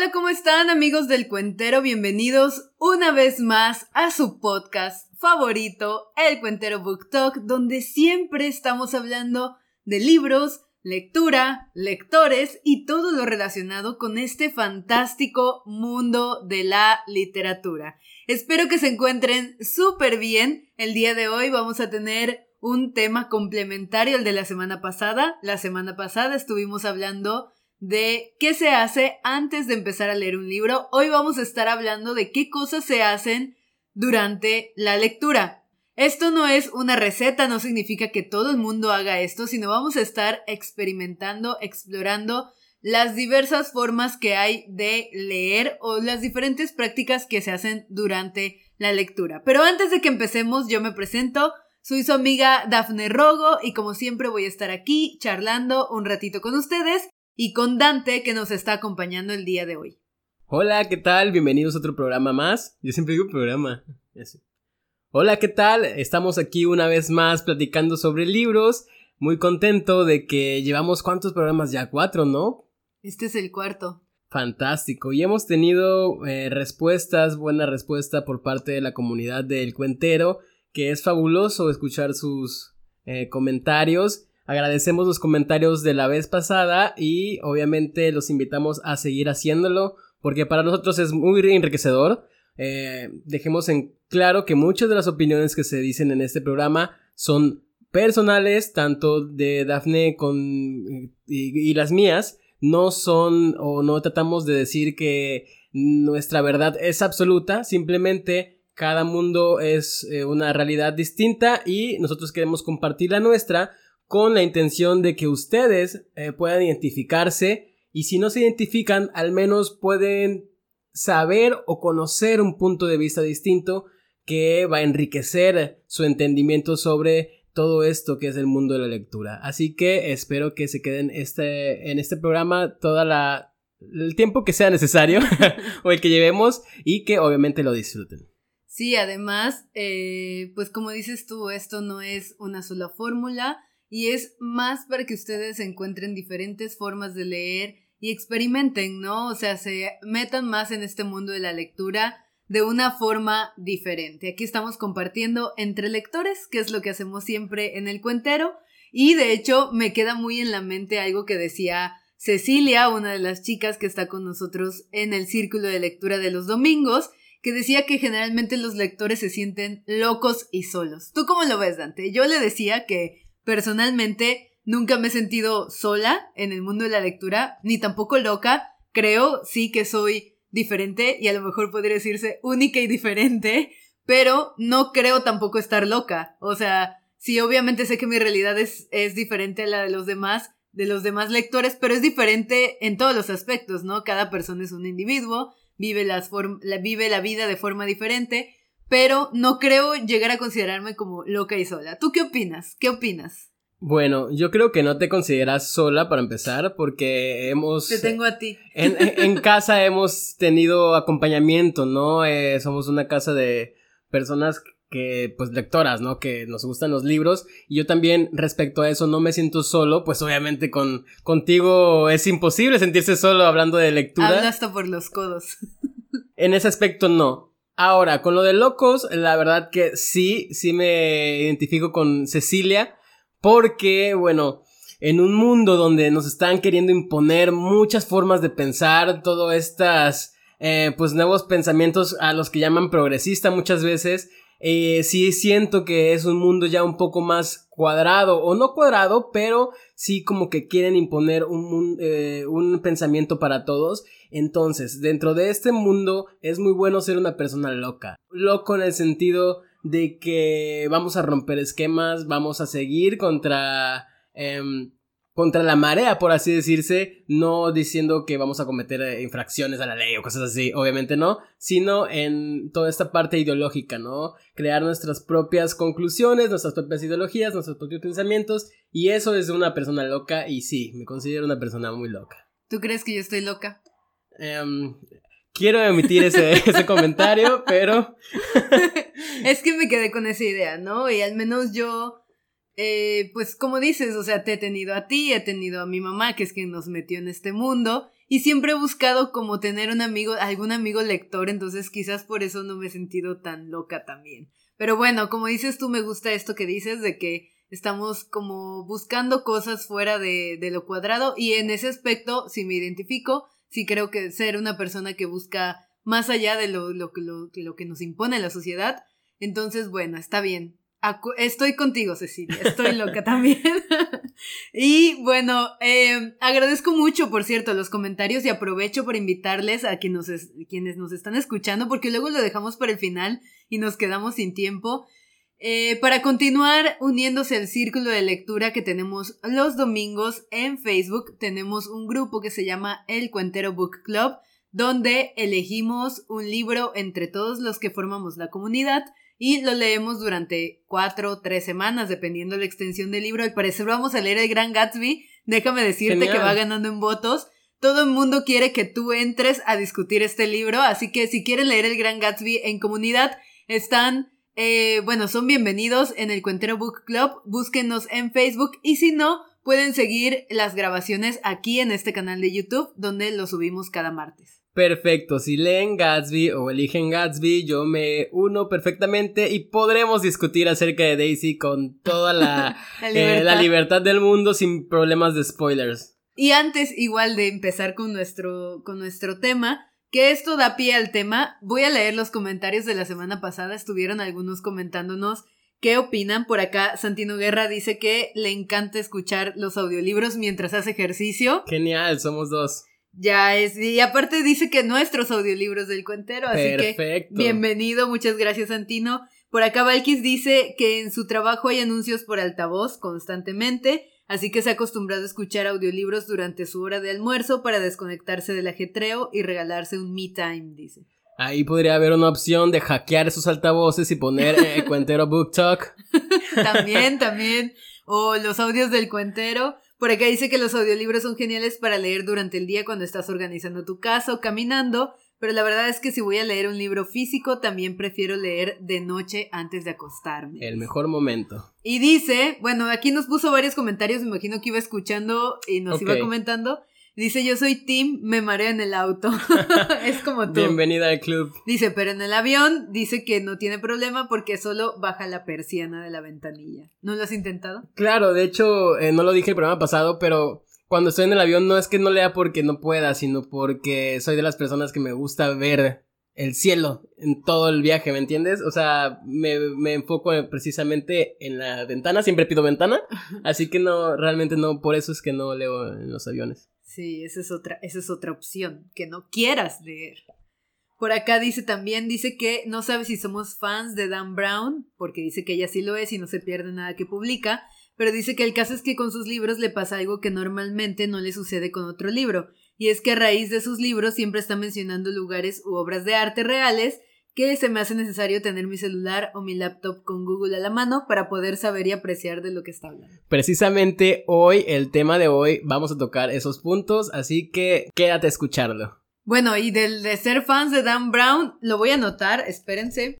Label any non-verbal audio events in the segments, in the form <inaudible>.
Hola, ¿cómo están amigos del Cuentero? Bienvenidos una vez más a su podcast favorito, El Cuentero Book Talk, donde siempre estamos hablando de libros, lectura, lectores y todo lo relacionado con este fantástico mundo de la literatura. Espero que se encuentren súper bien. El día de hoy vamos a tener un tema complementario al de la semana pasada. La semana pasada estuvimos hablando de qué se hace antes de empezar a leer un libro. Hoy vamos a estar hablando de qué cosas se hacen durante la lectura. Esto no es una receta, no significa que todo el mundo haga esto, sino vamos a estar experimentando, explorando las diversas formas que hay de leer o las diferentes prácticas que se hacen durante la lectura. Pero antes de que empecemos, yo me presento. Soy su amiga Dafne Rogo y como siempre voy a estar aquí charlando un ratito con ustedes y con Dante que nos está acompañando el día de hoy. Hola, ¿qué tal? Bienvenidos a otro programa más. Yo siempre digo programa. Hola, ¿qué tal? Estamos aquí una vez más platicando sobre libros. Muy contento de que llevamos cuántos programas ya, cuatro, ¿no? Este es el cuarto. Fantástico. Y hemos tenido eh, respuestas, buena respuesta por parte de la comunidad del cuentero, que es fabuloso escuchar sus eh, comentarios Agradecemos los comentarios de la vez pasada y obviamente los invitamos a seguir haciéndolo porque para nosotros es muy enriquecedor. Eh, dejemos en claro que muchas de las opiniones que se dicen en este programa son personales, tanto de Dafne con, y, las mías, no son o no tratamos de decir que nuestra verdad es absoluta, simplemente cada mundo es eh, una realidad distinta y nosotros queremos compartir la nuestra con la intención de que ustedes eh, puedan identificarse y si no se identifican, al menos pueden saber o conocer un punto de vista distinto que va a enriquecer su entendimiento sobre todo esto que es el mundo de la lectura. Así que espero que se queden este, en este programa toda la el tiempo que sea necesario <laughs> o el que llevemos y que obviamente lo disfruten. Sí, además, eh, pues como dices tú, esto no es una sola fórmula, y es más para que ustedes encuentren diferentes formas de leer y experimenten, ¿no? O sea, se metan más en este mundo de la lectura de una forma diferente. Aquí estamos compartiendo entre lectores, que es lo que hacemos siempre en el cuentero, y de hecho me queda muy en la mente algo que decía Cecilia, una de las chicas que está con nosotros en el círculo de lectura de los domingos, que decía que generalmente los lectores se sienten locos y solos. ¿Tú cómo lo ves, Dante? Yo le decía que Personalmente, nunca me he sentido sola en el mundo de la lectura, ni tampoco loca. Creo, sí que soy diferente y a lo mejor podría decirse única y diferente, pero no creo tampoco estar loca. O sea, sí, obviamente sé que mi realidad es, es diferente a la de los demás, de los demás lectores, pero es diferente en todos los aspectos, ¿no? Cada persona es un individuo, vive, las la, vive la vida de forma diferente pero no creo llegar a considerarme como loca y sola. ¿Tú qué opinas? ¿Qué opinas? Bueno, yo creo que no te consideras sola para empezar, porque hemos... Te tengo a ti. En, <laughs> casa hemos tenido acompañamiento, ¿no? Eh, somos una casa de personas que, pues, lectoras, ¿no? Que nos gustan los libros. Y yo también, respecto a eso, no me siento solo, pues obviamente con, contigo es imposible sentirse solo hablando de lectura. Habla hasta por los codos. <laughs> En ese aspecto no. Ahora, con lo de locos, la verdad que sí, sí me identifico con Cecilia, porque, bueno, en un mundo donde nos están queriendo imponer muchas formas de pensar, todos estas, eh, pues, nuevos pensamientos a los que llaman progresista muchas veces, eh, sí siento que es un mundo ya un poco más cuadrado, o no cuadrado, pero sí como que quieren imponer un, eh, un pensamiento para todos. Entonces, dentro de este mundo es muy bueno ser una persona loca. Loco en el sentido de que vamos a romper esquemas, vamos a seguir contra... Em, contra la marea, por así decirse, no diciendo que vamos a cometer eh, infracciones a la ley o cosas así, obviamente no, sino en toda esta parte ideológica, ¿no? Crear nuestras propias conclusiones, nuestras propias ideologías, nuestros propios pensamientos, y eso es una persona loca, y sí, me considero una persona muy loca. ¿Tú crees que yo estoy loca? Em, quiero emitir ese, <laughs> ese comentario, pero... <laughs> es que me quedé con esa idea, ¿no? Y al menos yo eh, pues como dices, o sea, te he tenido a ti, he tenido a mi mamá, que es quien nos metió en este mundo, y siempre he buscado como tener un amigo, algún amigo lector, entonces quizás por eso no me he sentido tan loca también. Pero bueno, como dices tú, me gusta esto que dices de que estamos como buscando cosas fuera de, de lo cuadrado y en ese aspecto, si me identifico, sí creo que ser una persona que busca más allá de lo, lo, lo, lo que nos impone la sociedad. Entonces, bueno, está bien. Estoy contigo, Cecilia. Estoy loca también. <laughs> y bueno, eh, agradezco mucho, por cierto, los comentarios y aprovecho por invitarles a quienes nos, quienes nos están escuchando, porque luego lo dejamos para el final y nos quedamos sin tiempo. Eh, para continuar uniéndose al círculo de lectura que tenemos los domingos en Facebook, tenemos un grupo que se llama El Cuentero Book Club, donde elegimos un libro entre todos los que formamos la comunidad y lo leemos durante cuatro o tres semanas, dependiendo de la extensión del libro. Al parecer vamos a leer El Gran Gatsby. Déjame decirte que va ganando en votos. Todo el mundo quiere que tú entres a discutir este libro, así que si quieren leer El Gran Gatsby en comunidad, están eh, bueno, son bienvenidos en el Cuentero Book Club. Búsquenos en Facebook y si no, pueden seguir las grabaciones aquí en este canal de YouTube donde lo subimos cada martes. Perfecto, si leen Gatsby o eligen Gatsby, yo me uno perfectamente y podremos discutir acerca de Daisy con toda la, <laughs> eh, la libertad del mundo sin problemas de spoilers. Y antes, igual de empezar con nuestro, con nuestro tema, que esto da pie al tema, voy a leer los comentarios de la semana pasada. Estuvieron algunos comentándonos qué opinan. Por acá, Santino Guerra dice que le encanta escuchar los audiolibros mientras hace ejercicio. Genial, somos dos. Ya es, y aparte dice que nuestros audiolibros del cuentero, así que bienvenido, muchas gracias Santino. Por acá Valkis dice que en su trabajo hay anuncios por altavoz constantemente así que se ha acostumbrado a escuchar audiolibros durante su hora de almuerzo para desconectarse del ajetreo y regalarse un me time, dice. Ahí podría haber una opción de hackear esos altavoces y poner el <laughs> cuentero Book Talk. <laughs> también, también. O los audios del cuentero. Por acá dice que los audiolibros son geniales para leer durante el día cuando estás organizando tu casa o caminando, pero la verdad es que si voy a leer un libro físico, también prefiero leer de noche antes de acostarme. El mejor momento. Y dice, bueno, aquí nos puso varios comentarios, me imagino que iba escuchando y nos iba comentando. Dice, yo soy Tim, me mareo en el auto. <laughs> es como tú. Bienvenida al club. Dice, pero en el avión dice que no tiene problema porque solo baja la persiana de la ventanilla. ¿No lo has intentado? Claro, de hecho, eh, no lo dije el programa pasado, pero cuando estoy en el avión no es que no lea porque no pueda, sino porque soy de las personas que me gusta ver el cielo en todo el viaje, ¿me entiendes? O sea, me, me enfoco precisamente en la ventana, siempre pido ventana, <laughs> así que no, realmente no, por eso es que no leo en los aviones. Sí, esa es otra, esa es otra opción, que no quieras leer. Por acá dice también, dice que no sabe si somos fans de Dan Brown, porque dice que ella sí lo es y no se pierde nada que publica, pero dice que el caso es que con sus libros le pasa algo que normalmente no le sucede con otro libro, y es que a raíz de sus libros siempre está mencionando lugares u obras de arte reales que se me hace necesario tener mi celular o mi laptop con Google a la mano para poder saber y apreciar de lo que está hablando. Precisamente hoy, el tema de hoy, vamos a tocar esos puntos, así que quédate a escucharlo. Bueno, y del de ser fans de Dan Brown, lo voy a anotar, espérense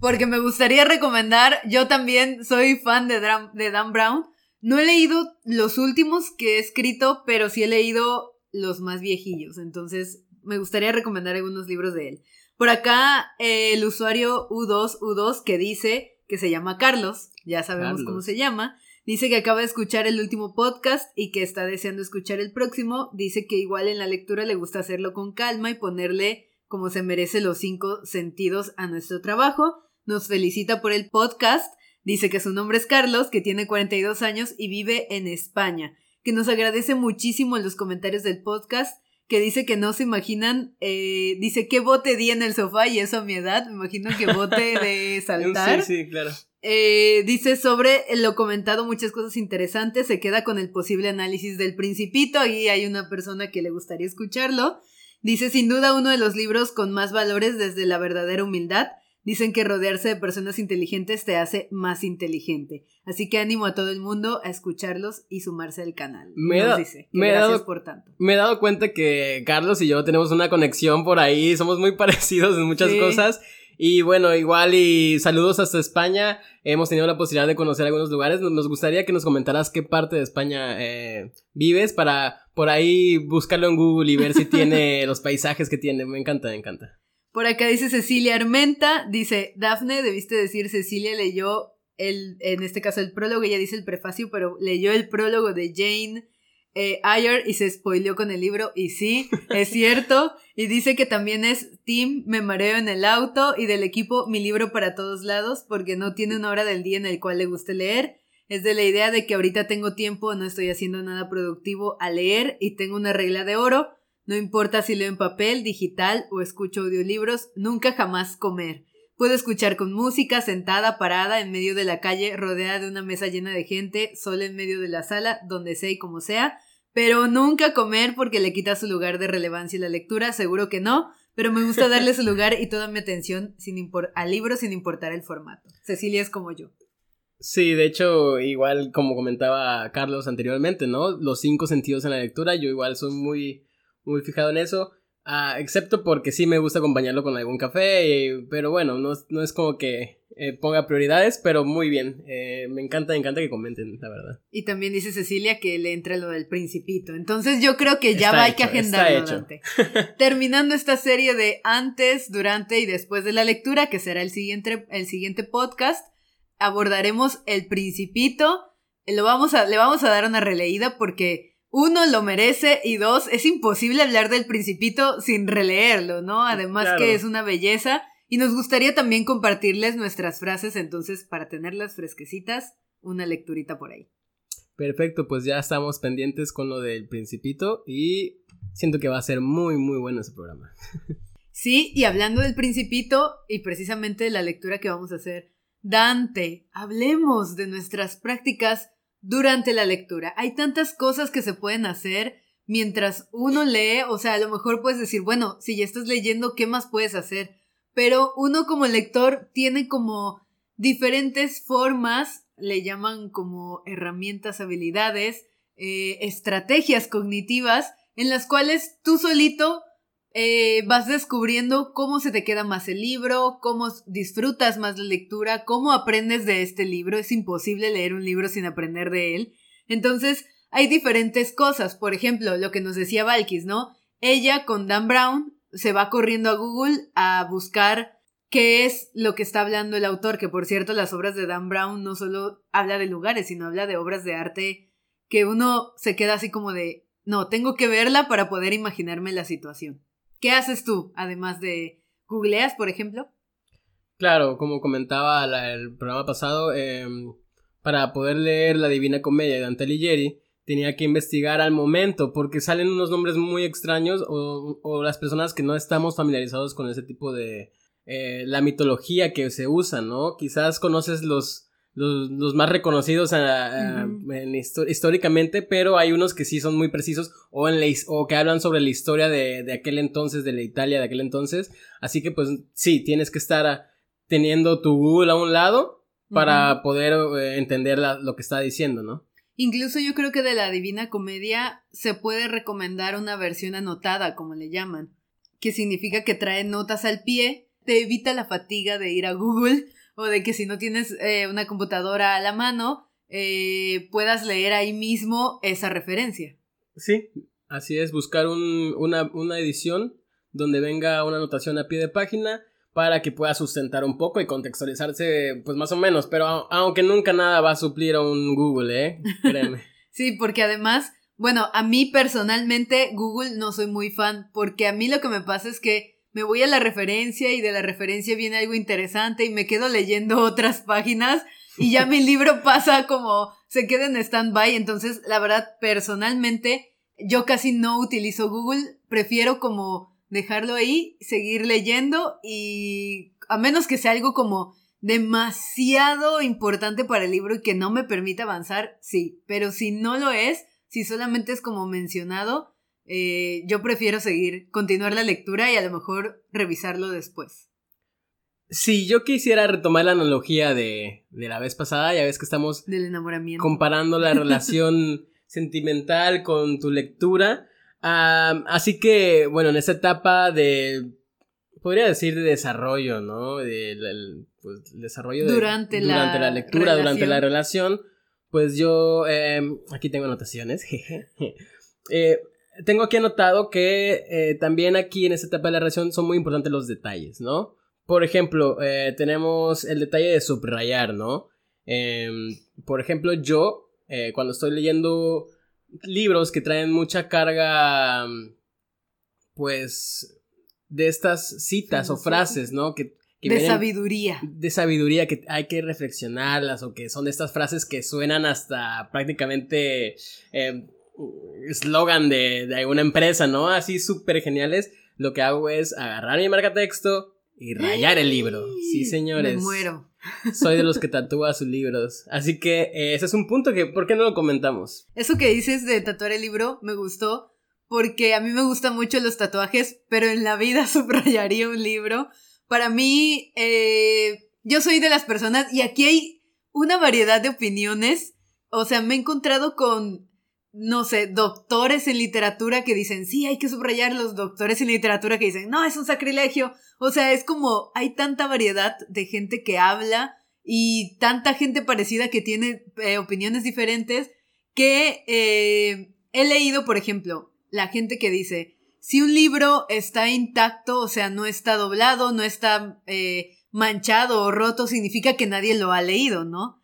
porque me gustaría recomendar, yo también soy fan de Dan, de Dan Brown. No he leído los últimos que he escrito, pero sí he leído los más viejillos, entonces me gustaría recomendar algunos libros de él. Por acá, el usuario U2U2 que dice que se llama Carlos, ya sabemos cómo se llama, dice que acaba de escuchar el último podcast y que está deseando escuchar el próximo, dice que igual en la lectura le gusta hacerlo con calma y ponerle como se merece los cinco sentidos a nuestro trabajo nos felicita por el podcast, dice que su nombre es Carlos, que tiene 42 años y vive en España, que nos agradece muchísimo en los comentarios del podcast, que dice que no se imaginan, eh, dice que bote di en el sofá y eso a mi edad, me imagino que bote <laughs> de saltar. Sí, sí, claro. Eh, dice sobre lo comentado muchas cosas interesantes, se queda con el posible análisis del principito, ahí hay una persona que le gustaría escucharlo. Dice sin duda uno de los libros con más valores desde la verdadera humildad, Dicen que rodearse de personas inteligentes te hace más inteligente. Así que ánimo a todo el mundo a escucharlos y sumarse al canal. Me, me he dado, por tanto. Me he dado cuenta que Carlos y yo tenemos una conexión por ahí, somos muy <laughs> parecidos en muchas cosas. Y bueno, igual y saludos hasta España. Hemos tenido la posibilidad de conocer algunos lugares. Nos gustaría que nos comentaras qué parte de España eh, vives para por ahí buscarlo en Google y ver si <laughs> tiene los paisajes que tiene. Me encanta, me encanta. Por acá dice Cecilia Armenta, dice, Dafne, debiste decir, Cecilia leyó el, en este caso el prólogo, ella dice el prefacio, pero leyó el prólogo de Jane eh, Ayer y se spoileó con el libro y sí, es <laughs> cierto. Y dice que también es Team Me Mareo en el Auto y del equipo Mi Libro para Todos Lados porque no tiene una hora del día en el cual le guste leer. Es de la idea de que ahorita tengo tiempo, no estoy haciendo nada productivo a leer y tengo una regla de oro. No importa si leo en papel, digital o escucho audiolibros, nunca jamás comer. Puedo escuchar con música, sentada, parada, en medio de la calle, rodeada de una mesa llena de gente, sola en medio de la sala, donde sea y como sea, pero nunca comer porque le quita su lugar de relevancia la lectura, seguro que no, pero me gusta darle su <laughs> lugar y toda mi atención sin al libro sin importar el formato. Cecilia es como yo. Sí, de hecho, igual como comentaba Carlos anteriormente, ¿no? Los cinco sentidos en la lectura, yo igual soy muy, muy fijado en eso. Ah, excepto porque sí me gusta acompañarlo con algún café, pero bueno, no, no, es como que eh, ponga prioridades, pero muy bien. Eh, me encanta, me encanta que comenten, la verdad. Y también dice Cecilia que le entra lo del principito. Entonces yo creo que ya va, hay que agendarlo, Dante. Terminando esta serie de antes, durante y después de la lectura, que será el siguiente, el siguiente podcast, abordaremos el principito. Lo vamos a, le vamos a dar una releída porque uno, lo merece y dos, es imposible hablar del principito sin releerlo, ¿no? Además que es una belleza y nos gustaría también compartirles nuestras frases, entonces para tenerlas fresquecitas, una lecturita por ahí. Perfecto, pues ya estamos pendientes con lo del principito y siento que va a ser muy, muy bueno ese programa. Sí, y hablando del principito y precisamente de la lectura que vamos a hacer, Dante, hablemos de nuestras prácticas durante la lectura. Hay tantas cosas que se pueden hacer mientras uno lee, o sea, a lo mejor puedes decir, bueno, si ya estás leyendo, ¿qué más puedes hacer? Pero uno como lector tiene como diferentes formas, le llaman como herramientas, habilidades, eh, estrategias cognitivas, en las cuales tú solito eh, vas descubriendo cómo se te queda más el libro, cómo disfrutas más la lectura, cómo aprendes de este libro. Es imposible leer un libro sin aprender de él. Entonces, hay diferentes cosas. Por ejemplo, lo que nos decía Valkis, ¿no? Ella con Dan Brown se va corriendo a Google a buscar qué es lo que está hablando el autor, que por cierto las obras de Dan Brown no solo habla de lugares, sino habla de obras de arte que uno se queda así como de, no, tengo que verla para poder imaginarme la situación. ¿Qué haces tú, además de googleas, por ejemplo? Claro, como comentaba el programa pasado, em, para poder leer La Divina Comedia de Dante Alighieri, tenía que investigar al momento, porque salen unos nombres muy extraños o, las personas que no estamos familiarizados con ese tipo de... Eh, la mitología que se usa, ¿no? Quizás conoces los, los, más reconocidos ah, ah, históricamente, pero hay unos que sí son muy precisos o, en o que hablan sobre la historia de, aquel entonces, de la Italia de aquel entonces. Así que pues sí, tienes que estar ah, teniendo tu Google a un lado para poder eh, entender lo que está diciendo, ¿no? Incluso yo creo que de la Divina Comedia se puede recomendar una versión anotada, como le llaman, que significa que trae notas al pie, te evita la fatiga de ir a Google o de que si no tienes eh, una computadora a la mano, eh, puedas leer ahí mismo esa referencia. Sí, así es, buscar una, una edición donde venga una anotación a pie de página para que pueda sustentar un poco y contextualizarse, pues más o menos, pero aunque nunca nada va a suplir a un Google, ¿eh? <laughs> Créeme. sí, porque además, bueno, a mí personalmente Google no soy muy fan, porque a mí lo que me pasa es que me voy a la referencia y de la referencia viene algo interesante y me quedo leyendo <laughs> otras páginas y ya mi libro pasa como se queda en stand-by. Entonces, la verdad, personalmente, yo casi no utilizo Google, prefiero como dejarlo ahí, seguir leyendo y a menos que sea algo como demasiado importante para el libro y que no me permita avanzar, sí, pero si no lo es, si solamente es como mencionado, eh, yo prefiero seguir, continuar la lectura y a lo mejor revisarlo después. Si yo quisiera retomar la analogía de, de la vez pasada, ya ves que estamos del enamoramiento. comparando la relación <laughs> sentimental con tu lectura. así que, bueno, en esta etapa de podría decir de desarrollo, ¿no? De, pues, desarrollo durante, la, durante la lectura, durante la relación. Pues yo, em, aquí tengo anotaciones, <laughs> eh, tengo aquí anotado que eh, también aquí en esta etapa de la relación son muy importantes los detalles, ¿no? Por ejemplo, eh, tenemos el detalle de subrayar, ¿no? Em, por ejemplo, yo, cuando estoy leyendo libros que traen mucha carga, pues, de estas citas o frases, ¿no? Que, de sabiduría. De sabiduría, que hay que reflexionarlas o que son de estas frases que suenan hasta prácticamente em, eslogan de, de alguna empresa, ¿no? Así súper geniales. Lo que hago es agarrar mi marca texto y rayar el libro. Sí, señores. Me muero. Soy de los que tatúa sus libros. Así que eh, ese es un punto que, ¿por qué no lo comentamos? Eso que dices de tatuar el libro me gustó porque a mí me gustan mucho los tatuajes, pero en la vida <laughs> subrayaría un libro. Para mí, eh, yo soy de las personas, y aquí hay una variedad de opiniones. O sea, me he encontrado con, no sé, doctores en literatura que dicen, sí, hay que subrayar los doctores en literatura que dicen, no, es un sacrilegio. O sea, es como, hay tanta variedad de gente que habla y tanta gente parecida que tiene eh, opiniones diferentes que eh, he leído, por ejemplo, la gente que dice, si un libro está intacto, o sea, no está doblado, no está eh, manchado o roto, significa que nadie lo ha leído, ¿no?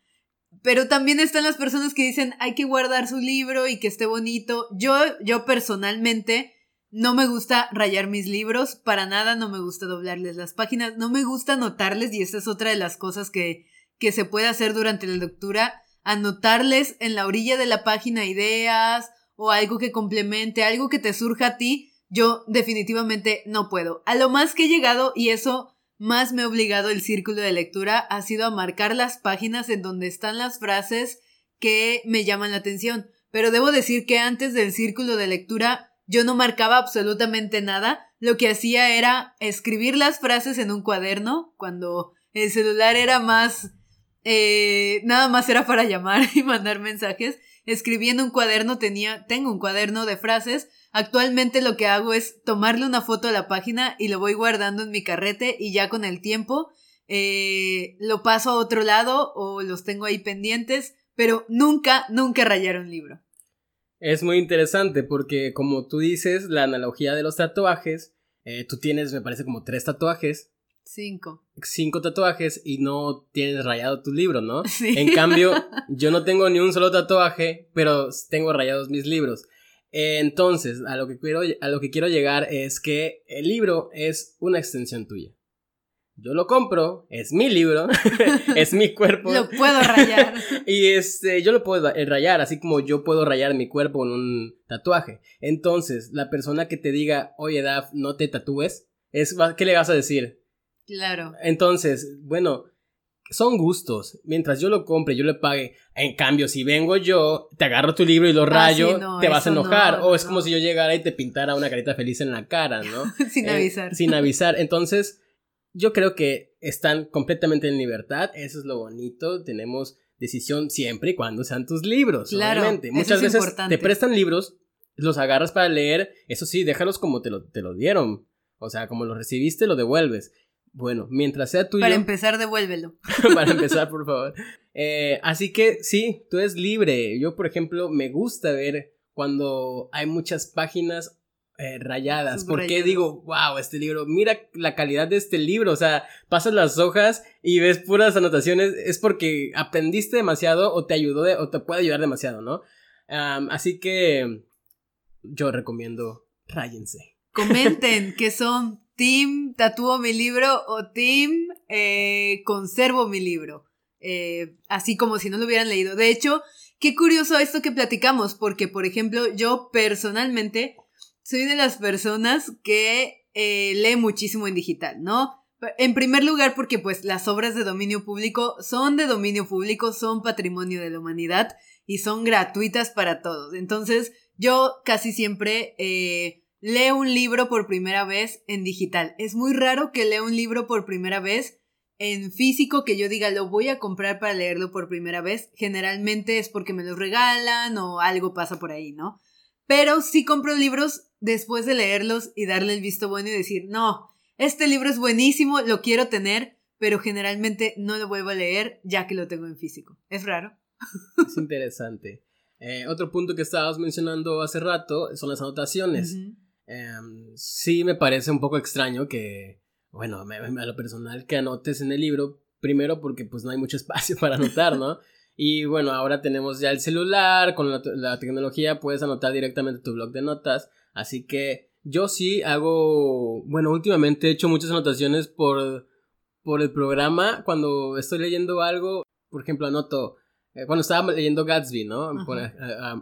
Pero también están las personas que dicen, hay que guardar su libro y que esté bonito. Yo, yo personalmente, no me gusta rayar mis libros, para nada no me gusta doblarles las páginas, no me gusta anotarles, y esta es otra de las cosas que, que se puede hacer durante la lectura, anotarles en la orilla de la página ideas o algo que complemente, algo que te surja a ti, yo definitivamente no puedo. A lo más que he llegado, y eso más me ha obligado el círculo de lectura, ha sido a marcar las páginas en donde están las frases que me llaman la atención. Pero debo decir que antes del círculo de lectura yo no marcaba absolutamente nada. Lo que hacía era escribir las frases en un cuaderno, cuando el celular era más... Eh, nada más era para llamar <laughs> y mandar mensajes escribiendo un cuaderno, tenía, tengo un cuaderno de frases. Actualmente lo que hago es tomarle una foto a la página y lo voy guardando en mi carrete y ya con el tiempo eh, lo paso a otro lado o los tengo ahí pendientes, pero nunca, nunca rayar un libro. Es muy interesante porque como tú dices, la analogía de los tatuajes, eh, tú tienes, me parece, como tres tatuajes Cinco. Cinco tatuajes y no tienes rayado tu libro, ¿no? <laughs> Sí. En cambio, yo no tengo ni un solo tatuaje, pero tengo rayados mis libros. Entonces, a lo que quiero, a lo que quiero llegar es que el libro es una extensión tuya. Yo lo compro, es mi libro, <laughs> es mi cuerpo. lo puedo rayar. <laughs> y este, yo lo puedo rayar, así como yo puedo rayar mi cuerpo con un tatuaje. Entonces, la persona que te diga, oye, Daf, no te tatúes, es, ¿qué le vas a decir? Claro. Entonces, bueno, son gustos. Mientras yo lo compre, yo le pague. En cambio, si vengo yo, te agarro tu libro y lo ah, rayo, te vas a enojar. o es como si yo llegara y te pintara una carita feliz en la cara, ¿no? <laughs> sin eh, avisar. Sin avisar. Entonces, yo creo que están completamente en libertad. Eso es lo bonito. Tenemos decisión siempre y cuando sean tus libros. Claro. Muchas veces te prestan libros, los agarras para leer. Eso sí, déjalos como te lo, te lo dieron. O sea, como lo recibiste, lo devuelves. Bueno, mientras sea tuyo. Para empezar, devuélvelo. <laughs> para empezar, por favor. Eh, así que sí, tú eres libre. Yo, por ejemplo, me gusta ver cuando hay muchas páginas eh, rayadas. Porque digo, wow, este libro, mira la calidad de este libro. O sea, pasas las hojas y ves puras anotaciones. Es porque aprendiste demasiado o te ayudó o te puede ayudar demasiado, ¿no? así que yo recomiendo, ráyense. Comenten que son Team tatúo mi libro o Team eh, conservo mi libro. Eh, así como si no lo hubieran leído. De hecho, qué curioso esto que platicamos, porque por ejemplo, yo personalmente soy de las personas que eh, lee muchísimo en digital, ¿no? En primer lugar, porque pues las obras de dominio público son de dominio público, son patrimonio de la humanidad y son gratuitas para todos. Entonces, yo casi siempre lee un libro por primera vez en digital. Es muy raro que lea un libro por primera vez en físico que yo diga lo voy a comprar para leerlo por primera vez. Generalmente es porque me lo regalan o algo pasa por ahí, ¿no? Pero sí compro libros después de leerlos y darle el visto bueno y decir, no, este libro es buenísimo, lo quiero tener, pero generalmente no lo vuelvo a leer ya que lo tengo en físico. Es raro. Es interesante. Eh, otro punto que estabas mencionando hace rato son las anotaciones. Em, sí me parece un poco extraño que, bueno, a lo personal que anotes en el libro, primero porque pues no hay mucho <laughs> espacio para anotar, ¿no? Y bueno, ahora tenemos ya el celular, con la, tecnología puedes anotar directamente tu blog de notas, así que yo sí hago, bueno, últimamente he hecho muchas anotaciones por, por el programa, cuando estoy leyendo algo, por ejemplo, anoto, eh, cuando estaba leyendo Gatsby, ¿no?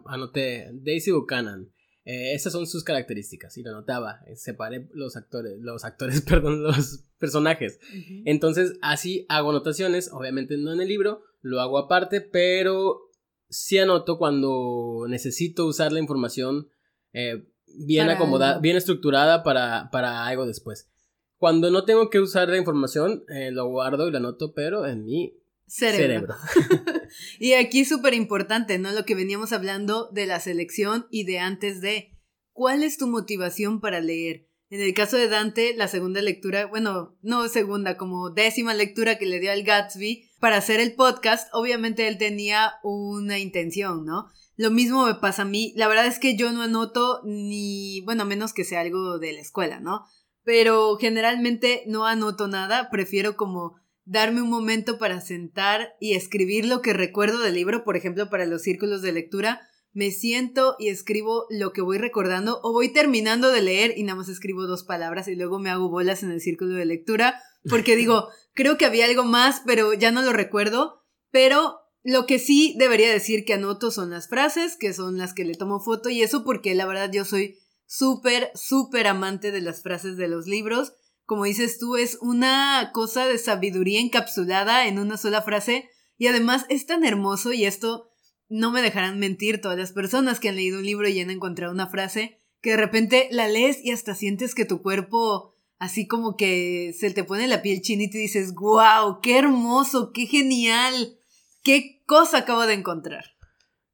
anoté Daisy Buchanan. Eh, esas son sus características y lo notaba. Eh, separé los actores, los actores, <laughs> perdón, los personajes. Entonces, así hago anotaciones, obviamente no en el libro, lo hago aparte, pero sí anoto cuando necesito usar la información eh, bien acomodada, bien estructurada para, para, algo después. Cuando no tengo que usar la información, lo guardo y lo anoto, pero en mi cerebro. <laughs> y aquí súper importante, ¿no? Lo que veníamos hablando de la selección y de antes de. ¿Cuál es tu motivación para leer? En el caso de Dante, la segunda lectura, bueno, no segunda, como décima lectura que le dio al Gatsby para hacer el podcast, obviamente él tenía una intención, ¿no? Lo mismo me pasa a mí. La verdad es que yo no anoto ni, bueno, menos que sea algo de la escuela, ¿no? Pero generalmente no anoto nada, prefiero como darme un momento para sentar y escribir lo que recuerdo del libro, por ejemplo, para los círculos de lectura, me siento y escribo lo que voy recordando o voy terminando de leer y nada más escribo dos palabras y luego me hago bolas en el círculo de lectura porque <laughs> digo, creo que había algo más, pero ya no lo recuerdo, pero lo que sí debería decir que anoto son las frases, que son las que le tomo foto y eso porque la verdad yo soy súper, súper amante de las frases de los libros como dices tú, es una cosa de sabiduría encapsulada en una sola frase y además es tan hermoso y esto no me dejarán mentir todas las personas que han leído un libro y han encontrado una frase que de repente la lees y hasta sientes que tu cuerpo así como que se te pone la piel chinita y dices, wow, qué hermoso, qué genial, qué cosa acabo de encontrar.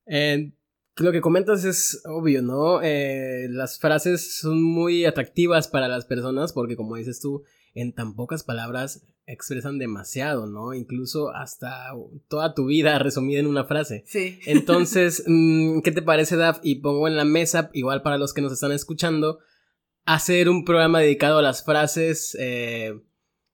Eh, lo que comentas es obvio, ¿no? Eh, las frases son muy atractivas para las personas porque, como dices tú, en tan pocas palabras expresan demasiado, ¿no? Incluso hasta toda tu vida resumida en una frase. Sí. Entonces, <laughs> mm, ¿qué te parece, Daf? Y pongo en la mesa, igual para los que nos están escuchando, hacer un programa dedicado a las frases eh,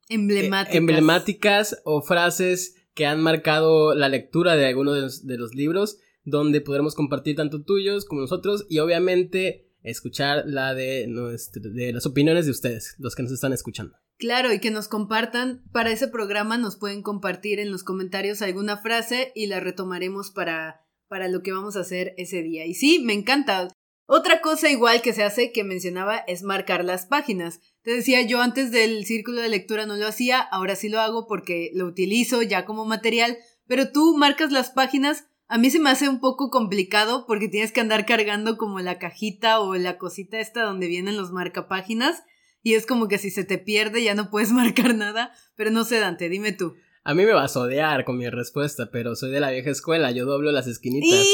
emblemáticas. emblemáticas o frases que han marcado la lectura de alguno de los libros donde podremos compartir tanto tuyos como nosotros y obviamente escuchar la de, de las opiniones de ustedes, los que nos están escuchando. Claro, y que nos compartan, para ese programa nos pueden compartir en los comentarios alguna frase y la retomaremos para, para lo que vamos a hacer ese día. Y sí, me encanta. Otra cosa igual que se hace, que mencionaba, es marcar las páginas. Te decía, yo antes del círculo de lectura no lo hacía, ahora sí lo hago porque lo utilizo ya como material, pero tú marcas las páginas a mí se me hace un poco complicado porque tienes que andar cargando como la cajita o la cosita esta donde vienen los marcapáginas y es como que si se te pierde ya no puedes <laughs> marcar nada, pero no sé Dante, dime tú. A mí me vas a odiar con mi respuesta, pero soy de la vieja escuela, yo doblo las esquinitas. <laughs>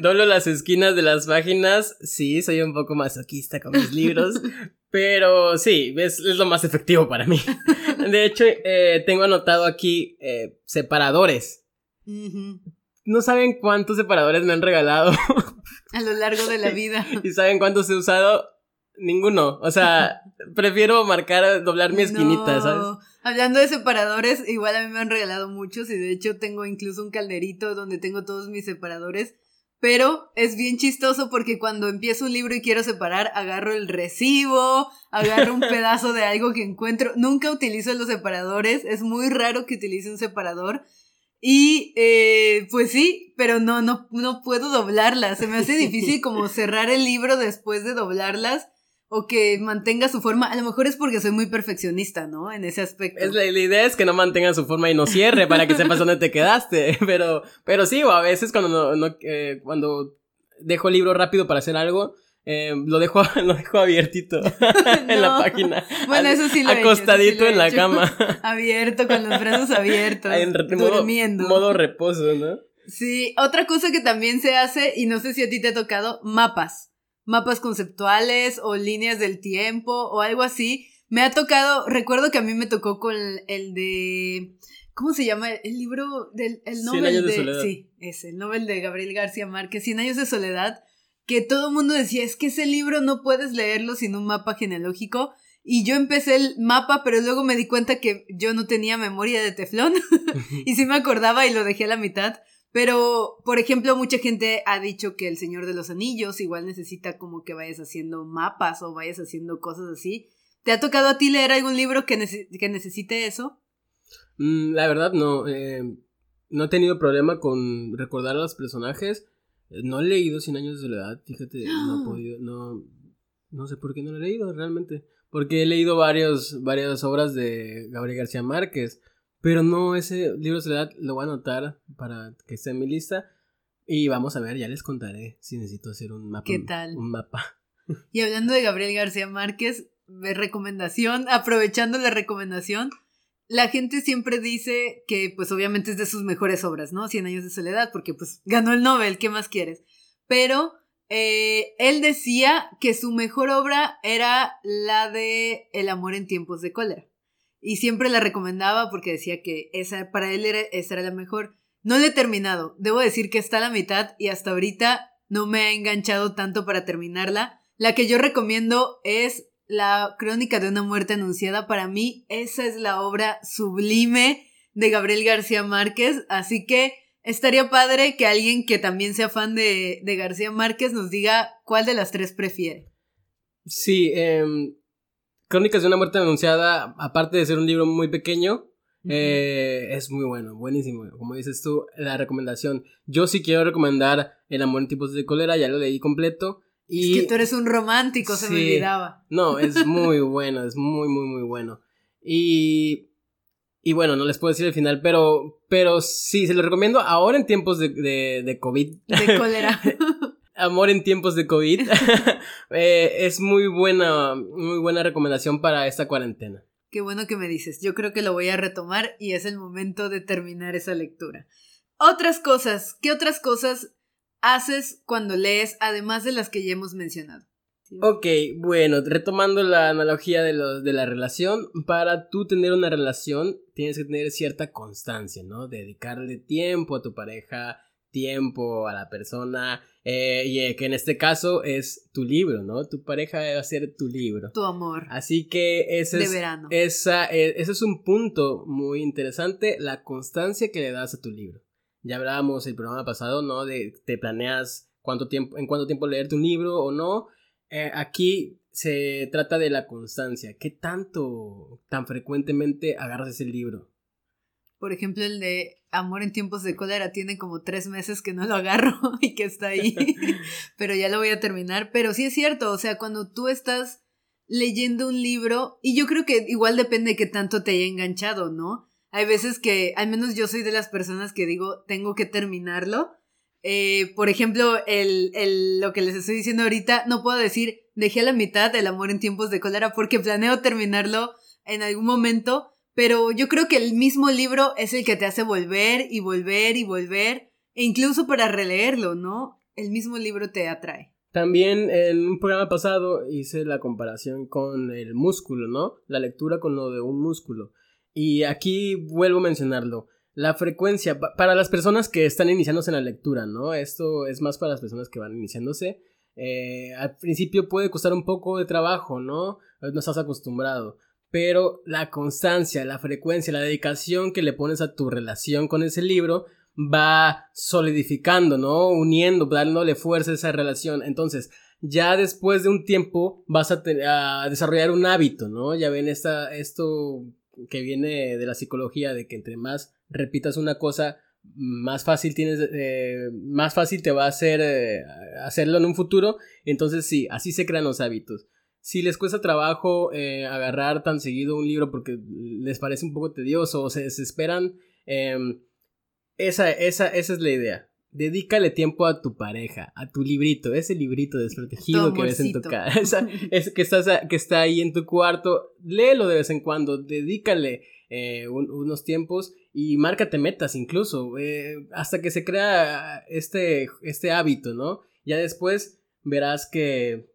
doblo las esquinas de las páginas, sí, soy un poco masoquista con mis libros, <laughs> pero sí, es, es lo más efectivo para mí. De hecho, eh, tengo anotado aquí eh, separadores. No saben cuántos separadores me han regalado. A lo largo de la <laughs> vida. ¿Y saben cuántos he usado? Ninguno. O sea, <laughs> prefiero marcar, doblar mi esquinita, ¿sabes? Hablando de separadores, igual a mí me han regalado muchos y de hecho tengo incluso un calderito donde tengo todos mis separadores pero es bien chistoso porque cuando empiezo un libro y quiero separar, agarro el recibo, agarro un <laughs> pedazo de algo que encuentro. Nunca utilizo los separadores, es muy raro que utilice un separador. Y eh, pues sí, pero no, no, no puedo doblarlas. Se me hace <laughs> difícil como cerrar el libro después de doblarlas o que mantenga su forma. A lo mejor es porque soy muy perfeccionista, ¿no? En ese aspecto. Es la, idea es que no mantenga su forma y no cierre para que sepas dónde te quedaste. <laughs> Pero, pero sí, o a veces cuando no, eh, cuando dejo el libro rápido para hacer algo, eh, lo dejo, <laughs> lo dejo abiertito <laughs> en la página. Bueno, eso sí lo Acostadito en la cama. Abierto, con los brazos abiertos. En durmiendo. Modo, modo reposo, ¿no? Sí, otra cosa que también se hace, y no sé si a ti te ha tocado, mapas. Mapas conceptuales o líneas del tiempo o algo así. Me ha tocado, recuerdo que a mí me tocó con el de ¿Cómo se llama? El libro del el Nobel de, Sí, es el Nobel de Gabriel García Márquez, Cien años de soledad, que todo el mundo decía, es que ese libro no puedes leerlo sin un mapa genealógico. Y yo empecé el mapa, pero luego me di cuenta que yo no tenía memoria de teflón. <laughs> <laughs> y sí me acordaba y lo dejé a la mitad. Pero, por ejemplo, mucha gente ha dicho que el Señor de los Anillos igual necesita como que vayas haciendo mapas o vayas haciendo cosas así. ¿Te ha tocado a ti leer algún libro que, que necesite eso? Mm, la verdad no. Eh, no he tenido problema con recordar a los personajes. Eh, no he leído Cien años de soledad, fíjate, no he <gasps> podido, no, no sé por qué no lo he leído realmente. Porque he leído varios, varias obras de Gabriel García Márquez. Pero no, ese libro de soledad lo voy a anotar para que esté en mi lista. Y vamos a ver, ya les contaré si necesito hacer un mapa. ¿Qué tal? Un mapa. <laughs> Y hablando de Gabriel García Márquez, de recomendación, aprovechando la recomendación, la gente siempre dice que pues obviamente es de sus mejores obras, ¿no? Cien años de soledad, porque pues ganó el Nobel, ¿qué más quieres? Pero eh, él decía que su mejor obra era la de El amor en tiempos de cólera. Y siempre la recomendaba porque decía que esa, para él era, esa era la mejor. No la he terminado. Debo decir que está a la mitad y hasta ahorita no me ha enganchado tanto para terminarla. La que yo recomiendo es la crónica de una muerte anunciada, para mí esa es la obra sublime de Gabriel García Márquez, así que estaría padre que alguien que también sea fan de, García Márquez nos diga cuál de las tres prefiere. Sí, em, Crónicas de una muerte anunciada, aparte de ser un libro muy pequeño, eh, es muy bueno, buenísimo. Como dices tú, la recomendación. Yo sí quiero recomendar El amor en tipos de cólera, ya lo leí completo. Y, es que tú eres un romántico, se me olvidaba. No, es <laughs> muy bueno, es muy, muy, muy bueno. Y. Y bueno, no les puedo decir el final, pero, pero sí, se lo recomiendo ahora en tiempos de, de, de COVID. De cólera. <laughs> Amor en tiempos de COVID. <laughs> Eh, es muy buena, muy buena recomendación para esta cuarentena. Qué bueno que me dices. Yo creo que lo voy a retomar y es el momento de terminar esa lectura. Otras cosas. ¿Qué otras cosas haces cuando lees, además de las que ya hemos mencionado? Ok, bueno, retomando la analogía de, de la relación, para tú tener una relación tienes que tener cierta constancia, ¿no? Dedicarle tiempo a tu pareja, tiempo a la persona, eh, y eh, que en este caso es tu libro, ¿no? Tu pareja va a ser tu libro. Tu amor. Así que ese de es, verano. Esa, eh, ese es un punto muy interesante, la constancia que le das a tu libro. Ya hablábamos el programa pasado, ¿no? De te planeas cuánto tiempo, en cuánto tiempo leerte un libro o no. Aquí se trata de la constancia. ¿Qué tanto, tan frecuentemente agarras ese libro? Por ejemplo, el de Amor en tiempos de cólera tiene como tres meses que no lo agarro <laughs> y que está ahí, <laughs> pero ya lo voy a terminar. Pero sí es cierto, o sea, cuando tú estás leyendo un libro, y yo creo que igual depende de qué tanto te haya enganchado, ¿no? Hay veces que, al menos yo soy de las personas que digo, tengo que terminarlo. Eh, por ejemplo, el, el, lo que les estoy diciendo ahorita, no puedo decir, dejé a la mitad el amor en tiempos de cólera porque planeo terminarlo en algún momento, pero yo creo que el mismo libro es el que te hace volver y volver y volver, e incluso para releerlo, ¿no? El mismo libro te atrae. También en un programa pasado hice la comparación con el músculo, ¿no? La lectura con lo de un músculo. Y aquí vuelvo a mencionarlo. La frecuencia, para las personas que están iniciándose en la lectura, ¿no? Esto es más para las personas que van iniciándose. Eh, al principio puede costar un poco de trabajo, ¿no? No estás acostumbrado. Pero la constancia, la frecuencia, la dedicación que le pones a tu relación con ese libro va solidificando, ¿no? Uniendo, dándole fuerza a esa relación. Entonces, ya después de un tiempo vas a, desarrollar un hábito, ¿no? Ya ven esta, esto que viene de la psicología, de que entre más repitas una cosa, más fácil tienes, eh, más fácil te va a hacer eh, hacerlo en un futuro. Entonces sí, así se crean los hábitos. Si les cuesta trabajo eh, agarrar tan seguido un libro porque les parece un poco tedioso o se desesperan, em, esa, esa, esa es la idea. Dedícale tiempo a tu pareja, a tu librito, ese librito desprotegido que ves en tu casa, <laughs> <laughs> es que, estás, que está ahí en tu cuarto, léelo de vez en cuando, dedícale eh, unos tiempos y márcate metas incluso, eh, hasta que se crea este, este hábito, ¿no? Ya después verás que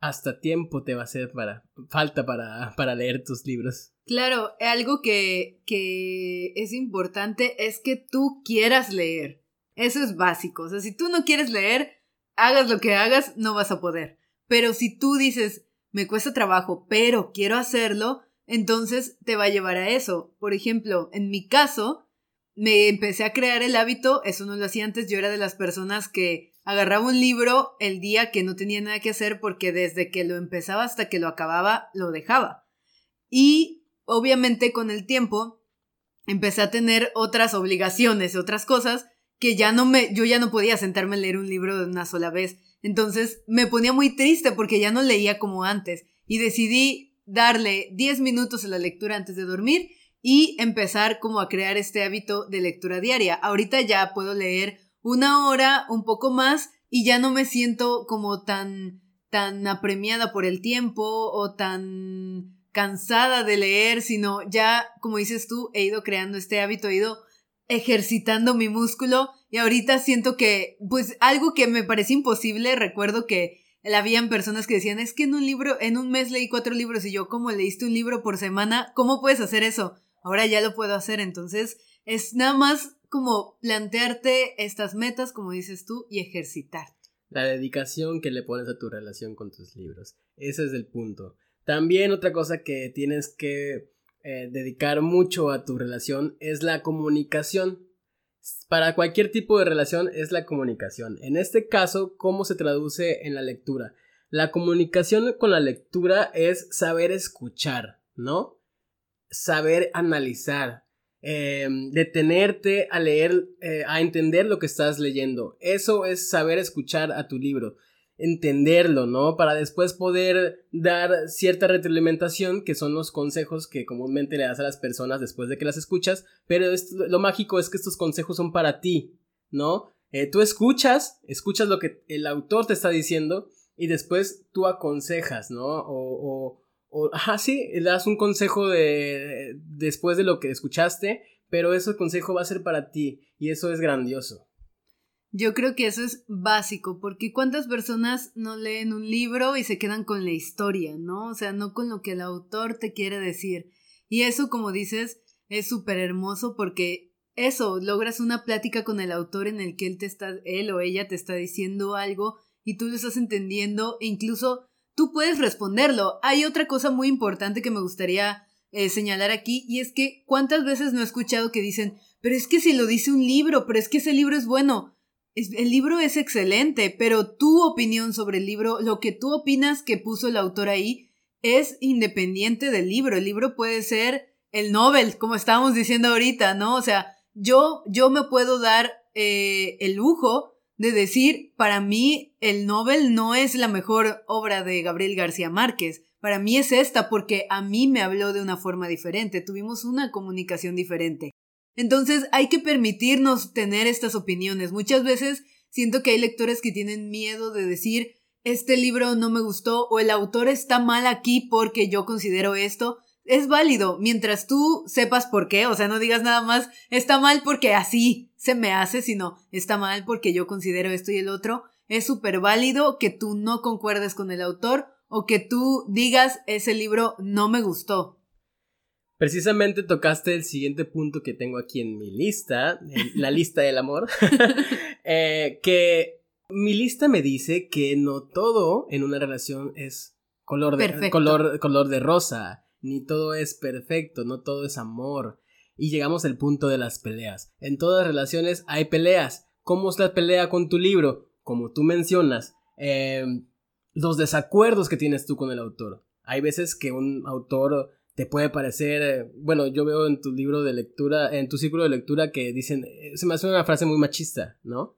hasta tiempo te va a hacer para falta para, para leer tus libros. Claro, algo que, que es importante es que tú quieras leer. Eso es básico. O sea, si tú no quieres leer, hagas lo que hagas, no vas a poder. Pero si tú dices, me cuesta trabajo, pero quiero hacerlo, entonces te va a llevar a eso. Por ejemplo, en mi caso, me empecé a crear el hábito, eso no lo hacía antes, yo era de las personas que agarraba un libro el día que no tenía nada que hacer porque desde que lo empezaba hasta que lo acababa lo dejaba. Y obviamente con el tiempo empecé a tener otras obligaciones, otras cosas que ya no me, yo ya no podía sentarme a leer un libro de una sola vez. Entonces me ponía muy triste porque ya no leía como antes y decidí darle 10 minutos a la lectura antes de dormir y empezar como a crear este hábito de lectura diaria. Ahorita ya puedo leer una hora, un poco más y ya no me siento como tan tan apremiada por el tiempo o tan cansada de leer, sino ya, como dices tú, he ido creando este hábito, he ido ejercitando mi músculo y ahorita siento que, pues algo que me parece imposible, recuerdo que habían personas que decían, es que en un libro, en un mes leí cuatro libros y yo, ¿cómo leíste un libro por semana? ¿Cómo puedes hacer eso? Ahora ya lo puedo hacer, entonces es nada más como plantearte estas metas, como dices tú, y ejercitar. La dedicación que le pones a tu relación con tus libros. Ese es el punto. También otra cosa que tienes que eh, dedicar mucho a tu relación es la comunicación. Para cualquier tipo de relación es la comunicación. En este caso, ¿cómo se traduce en la lectura? La comunicación con la lectura es saber escuchar, ¿no? Saber analizar, eh, detenerte a leer, eh, a entender lo que estás leyendo. Eso es saber escuchar a tu libro entenderlo, ¿no? Para después poder dar cierta retroalimentación, que son los consejos que comúnmente le das a las personas después de que las escuchas, pero lo mágico es que estos consejos son para ti, ¿no? Eh, tú escuchas, escuchas lo que el autor te está diciendo y después tú aconsejas, ¿no? O, o, o ajá, sí, le das un consejo de, después de lo que escuchaste, pero ese consejo va a ser para ti y eso es grandioso. Yo creo que eso es básico, porque cuántas personas no leen un libro y se quedan con la historia, ¿no? O sea, no con lo que el autor te quiere decir. Y eso, como dices, es súper hermoso porque eso, logras una plática con el autor en el que él te está, él o ella te está diciendo algo y tú lo estás entendiendo e incluso tú puedes responderlo. Hay otra cosa muy importante que me gustaría eh, señalar aquí y es que cuántas veces no he escuchado que dicen, pero es que si lo dice un libro, pero es que ese libro es bueno el libro es excelente, pero tu opinión sobre el libro, lo que tú opinas que puso el autor ahí, es independiente del libro. El libro puede ser el Nobel, como estábamos diciendo ahorita, ¿no? O sea, yo, yo me puedo dar eh, el lujo de decir, para mí el Nobel no es la mejor obra de Gabriel García Márquez. Para mí es esta porque a mí me habló de una forma diferente, tuvimos una comunicación diferente. Entonces hay que permitirnos tener estas opiniones. Muchas veces siento que hay lectores que tienen miedo de decir este libro no me gustó o el autor está mal aquí porque yo considero esto. Es válido mientras tú sepas por qué, o sea, no digas nada más está mal porque así se me hace, sino está mal porque yo considero esto y el otro. Es súper válido que tú no concuerdes con el autor o que tú digas ese libro no me gustó. Precisamente tocaste el siguiente punto que tengo aquí en mi lista, la lista del amor, <laughs> eh, que mi lista me dice que no todo en una relación es color de, color, color de rosa, ni todo es perfecto, no todo es amor. Y llegamos al punto de las peleas. En todas relaciones hay peleas. ¿Cómo es la pelea con tu libro? Como tú mencionas, eh, los desacuerdos que tienes tú con el autor. Hay veces que un autor te puede parecer, eh, bueno, yo veo en tu libro de lectura, en tu círculo de lectura que dicen, eh, se me hace una frase muy machista, ¿no?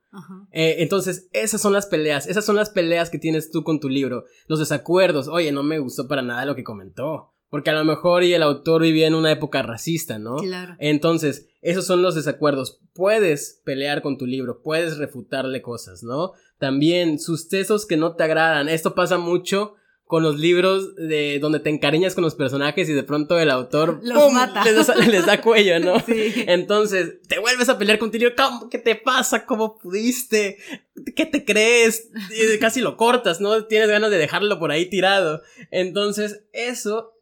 Eh, entonces, esas son las peleas, esas son las peleas que tienes tú con tu libro, los desacuerdos, oye, no me gustó para nada lo que comentó. Porque a lo mejor y el autor vivía en una época racista, ¿no? Claro. Entonces, esos son los desacuerdos. Puedes pelear con tu libro, puedes refutarle cosas, ¿no? También sus tesos que no te agradan. Esto pasa mucho con los libros de donde te encariñas con los personajes y de pronto el autor <laughs> los mata. Les da, cuello, ¿no? <laughs> Sí. Entonces, te vuelves a pelear con tu libro, ¿qué te pasa? ¿Cómo pudiste? ¿Qué te crees? Y casi lo cortas, ¿no? Tienes ganas de dejarlo por ahí tirado. Entonces, eso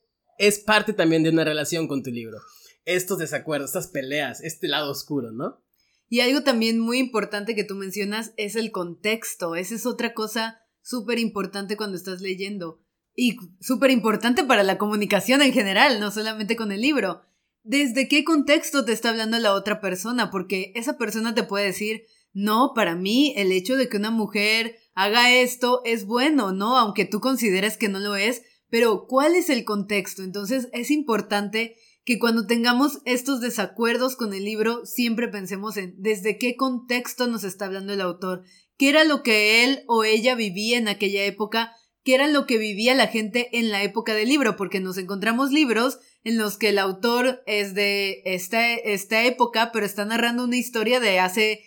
es parte también de una relación con tu libro. Estos desacuerdos, estas peleas, este lado oscuro, ¿no? Y algo también muy importante que tú mencionas es el contexto. Esa es otra cosa súper importante cuando estás leyendo y súper importante para la comunicación en general, no solamente con el libro. ¿Desde qué contexto te está hablando la otra persona? Porque esa persona te puede decir, no, para mí el hecho de que una mujer haga esto es bueno, ¿no? Aunque tú consideres que no lo es, pero ¿cuál es el contexto? Entonces es importante que cuando tengamos estos desacuerdos con el libro, siempre pensemos en desde qué contexto nos está hablando el autor, qué era lo que él o ella vivía en aquella época, qué era lo que vivía la gente en la época del libro, porque nos encontramos libros en los que el autor es de esta, esta época, pero está narrando una historia de hace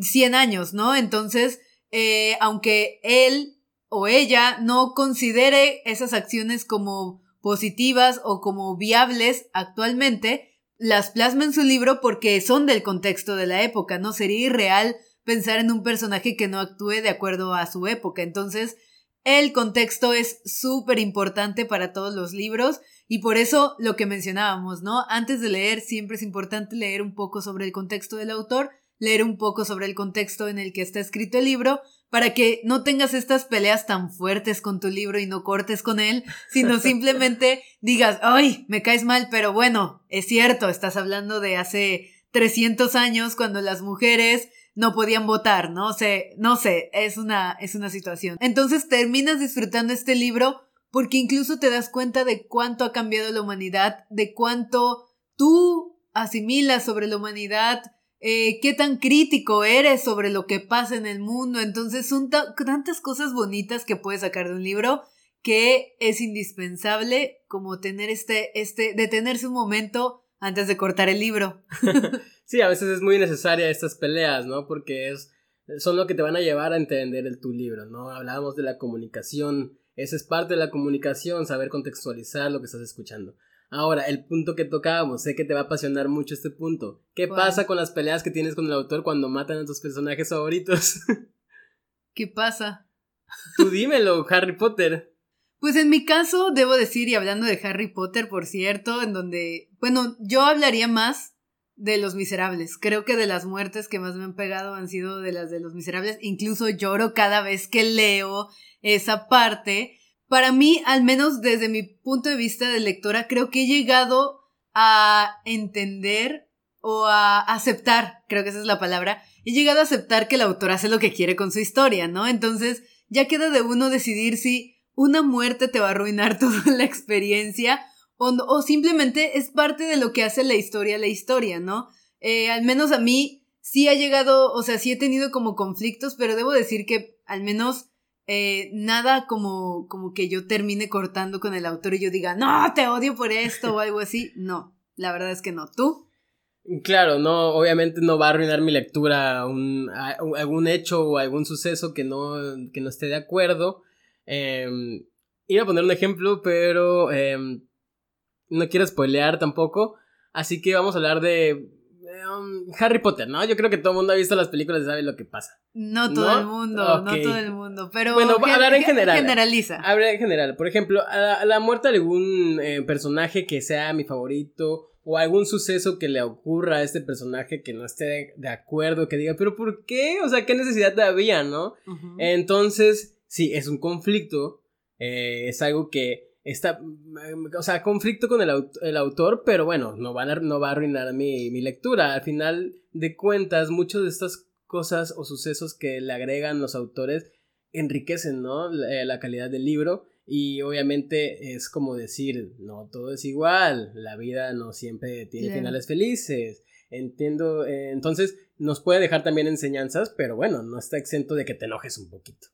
100 años, ¿no? Entonces, eh, aunque él o ella no considere esas acciones como positivas o como viables actualmente, las plasma en su libro porque son del contexto de la época, ¿no? Sería irreal pensar en un personaje que no actúe de acuerdo a su época. Entonces, el contexto es súper importante para todos los libros y por eso lo que mencionábamos, ¿no? Antes de leer siempre es importante leer un poco sobre el contexto del autor, leer un poco sobre el contexto en el que está escrito el libro, para que no tengas estas peleas tan fuertes con tu libro y no cortes con él, sino <laughs> simplemente digas, ay, me caes mal, pero bueno, es cierto, estás hablando de hace 300 años cuando las mujeres no podían votar, ¿no? sé, no sé, es una, es una situación. Entonces terminas disfrutando este libro porque incluso te das cuenta de cuánto ha cambiado la humanidad, de cuánto tú asimilas sobre la humanidad, eh, qué tan crítico eres sobre lo que pasa en el mundo. Entonces son tantas cosas bonitas que puedes sacar de un libro que es indispensable como tener este, este, detenerse un momento antes de cortar el libro. <laughs> sí, a veces es muy necesaria estas peleas, ¿no? Porque es, son lo que te van a llevar a entender el, tu libro, ¿no? Hablábamos de la comunicación, esa es parte de la comunicación, saber contextualizar lo que estás escuchando. Ahora, el punto que tocábamos, sé que te va a apasionar mucho este punto. ¿Qué pasa con las peleas que tienes con el autor cuando matan a tus personajes favoritos? <laughs> ¿Qué pasa? Tú dímelo, Harry Potter. Pues en mi caso, debo decir, y hablando de Harry Potter, por cierto, en donde, bueno, yo hablaría más de Los Miserables. Creo que de las muertes que más me han pegado han sido de las de Los Miserables. Incluso lloro cada vez que leo esa parte. Para mí, al menos desde mi punto de vista de lectora, creo que he llegado a entender o a aceptar, creo que esa es la palabra, he llegado a aceptar que el autor hace lo que quiere con su historia, ¿no? Entonces, ya queda de uno decidir si una muerte te va a arruinar <laughs> toda la experiencia o, simplemente es parte de lo que hace la historia la historia, ¿no? Eh, al menos a mí sí ha llegado, o sea, sí he tenido como conflictos, pero debo decir que al menos eh, nada como, como que yo termine cortando con el autor y yo diga, no, te odio por esto o algo así. No, la verdad es que no. ¿Tú? Claro, no, obviamente no va a arruinar mi lectura un, algún hecho o algún suceso que no, que no esté de acuerdo. Eh, iba a poner un ejemplo, pero em, no quiero spoilear tampoco. Así que vamos a hablar de Harry Potter, ¿no? Yo creo que todo el mundo ha visto las películas y sabe lo que pasa. No todo el mundo, no todo el mundo, pero... Bueno, hablar en general. Generaliza. Hablar en general. Por ejemplo, a la, muerte de algún eh, personaje que sea mi favorito o algún suceso que le ocurra a este personaje que no esté de, acuerdo, que diga, pero ¿por qué? O sea, ¿qué necesidad había, no? Entonces sí, es un conflicto, eh, es algo que está, o sea, conflicto con el, autor, pero bueno, no, van a, no va a arruinar mi, mi lectura. Al final de cuentas, muchas de estas cosas o sucesos que le agregan los autores enriquecen, ¿no? La, eh, calidad del libro. Y obviamente es como decir, no todo es igual, la vida no siempre tiene finales felices. Entiendo, eh, entonces nos puede dejar también enseñanzas, pero bueno, no está exento de que te enojes un poquito.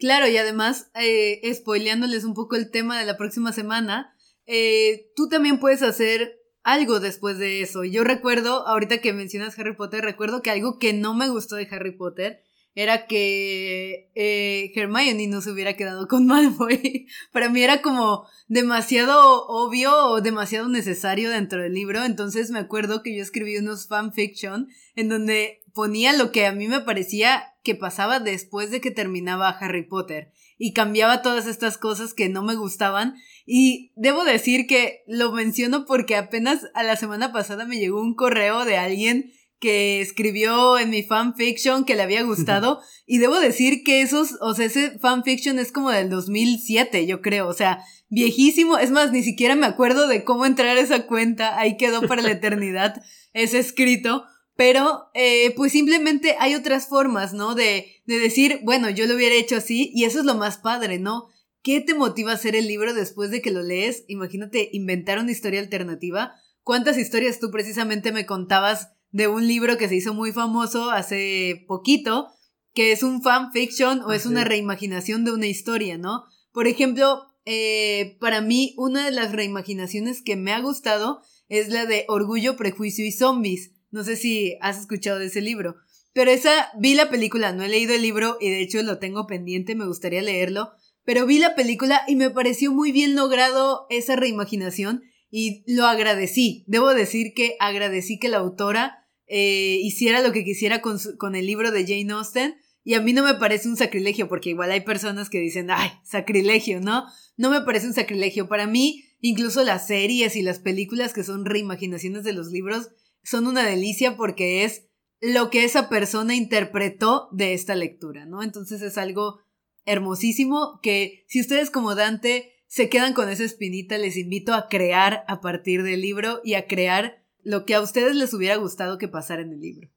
Claro, y además, eh, spoileándoles un poco el tema de la próxima semana, eh, tú también puedes hacer algo después de eso. Yo recuerdo, ahorita que mencionas Harry Potter, recuerdo que algo que no me gustó de Harry Potter era que eh, Hermione no se hubiera quedado con <laughs> Malfoy. Para mí era como demasiado obvio o demasiado necesario dentro del libro. Entonces me acuerdo que yo escribí unos fanfiction en donde ponía lo que a mí me parecía que pasaba después de que terminaba Harry Potter y cambiaba todas estas cosas que no me gustaban y debo decir que lo menciono porque apenas a la semana pasada me llegó un correo de alguien que escribió en mi fanfiction que le había gustado <laughs> y debo decir que esos, o sea, ese fanfiction es como del 2007, yo creo, o sea, viejísimo, es más, ni siquiera me acuerdo de cómo entrar a esa cuenta, ahí quedó para la <laughs> eternidad ese escrito, pero eh, pues simplemente hay otras formas, ¿no? De, de decir, bueno, yo lo hubiera hecho así y eso es lo más padre, ¿no? ¿Qué te motiva a hacer el libro después de que lo lees? Imagínate inventar una historia alternativa. ¿Cuántas historias tú precisamente me contabas de un libro que se hizo muy famoso hace poquito, que es un fanfiction o es una reimaginación de una historia, ¿no? Por ejemplo, eh, para mí una de las reimaginaciones que me ha gustado es la de Orgullo, Prejuicio y Zombies. No sé si has escuchado de ese libro. Pero esa, vi la película, no he leído el libro y de hecho lo tengo pendiente, me gustaría leerlo. Pero vi la película y me pareció muy bien logrado esa reimaginación y lo agradecí. Debo decir que agradecí que la autora eh, hiciera lo que quisiera con, con el libro de Jane Austen. Y a mí no me parece un sacrilegio, porque igual hay personas que dicen, ay, sacrilegio, ¿no? No me parece un sacrilegio. Para mí, incluso las series y las películas que son reimaginaciones de los libros son una delicia porque es lo que esa persona interpretó de esta lectura, ¿no? Entonces es algo hermosísimo que si ustedes como Dante se quedan con esa espinita, les invito a crear a partir del libro y a crear lo que a ustedes les hubiera gustado que pasara en el libro.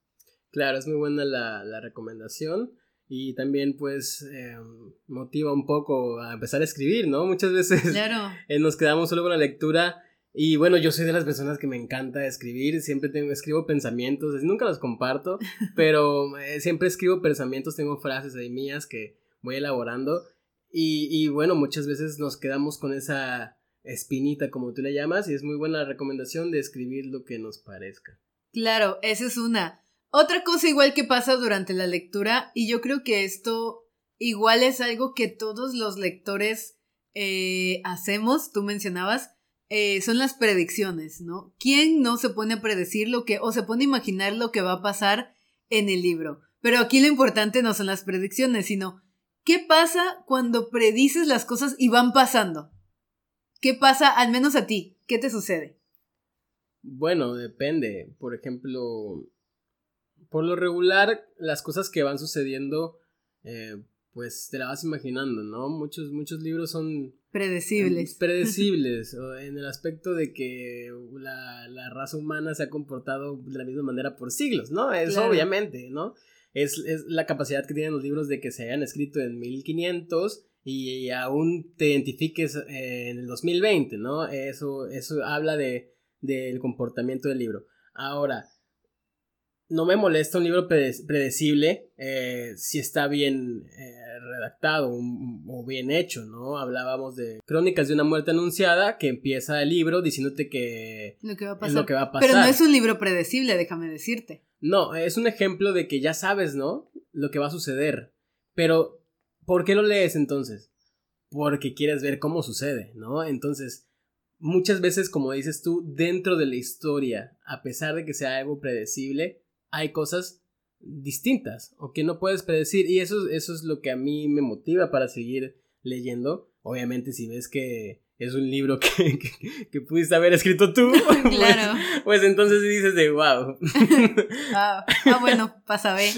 Claro, es muy buena la, recomendación y también pues eh, motiva un poco a empezar a escribir, ¿no? Muchas veces <laughs> eh, nos quedamos solo con la lectura y bueno, yo soy de las personas que me encanta escribir, siempre tengo, escribo pensamientos, nunca los comparto, <laughs> pero eh, siempre escribo pensamientos, tengo frases ahí mías que voy elaborando y, y bueno, muchas veces nos quedamos con esa espinita, como tú le llamas, y es muy buena recomendación de escribir lo que nos parezca. Claro, esa es una. Otra cosa igual que pasa durante la lectura, y yo creo que esto igual es algo que todos los lectores eh, hacemos, tú mencionabas, eh, son las predicciones, ¿no? ¿Quién no se pone a predecir lo que, o se pone a imaginar lo que va a pasar en el libro? Pero aquí lo importante no son las predicciones, sino ¿qué pasa cuando predices las cosas y van pasando? ¿Qué pasa, al menos a ti? ¿Qué te sucede? Bueno, depende. Por ejemplo, por lo regular, las cosas que van sucediendo, eh, pues te la vas imaginando, ¿no? Muchos, muchos libros son... Predecibles. predecibles, en el aspecto de que la, raza humana se ha comportado de la misma manera por siglos, ¿no? Eso obviamente, ¿no? Es, es, la capacidad que tienen los libros de que se hayan escrito en 1500 y aún te identifiques eh, en el 2020, ¿no? Eso, eso habla de, del comportamiento del libro. Ahora, no me molesta un libro predecible eh, si está bien eh, redactado o bien hecho, ¿no? Hablábamos de Crónicas de una muerte anunciada que empieza el libro diciéndote que, lo que va a pasar. es lo que va a pasar. Pero no es un libro predecible, déjame decirte. No, es un ejemplo de que ya sabes, ¿no? Lo que va a suceder. Pero ¿Por qué lo lees entonces? Porque quieres ver cómo sucede, ¿no? Entonces, muchas veces, como dices tú, dentro de la historia, a pesar de que sea algo predecible, hay cosas distintas o que no puedes predecir y eso, eso es lo que a mí me motiva para seguir leyendo. Obviamente si ves que es un libro <laughs> que, que, pudiste haber escrito tú, <laughs> pues, claro. pues, entonces dices de wow. <laughs> Ah, bueno, pasa ver.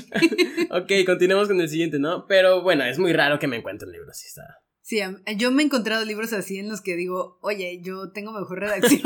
ok, continuemos con el siguiente, ¿no? Pero bueno, es muy raro que me encuentre un libro así, está. Sí, yo me he encontrado libros así en los que digo, oye, yo tengo mejor redacción.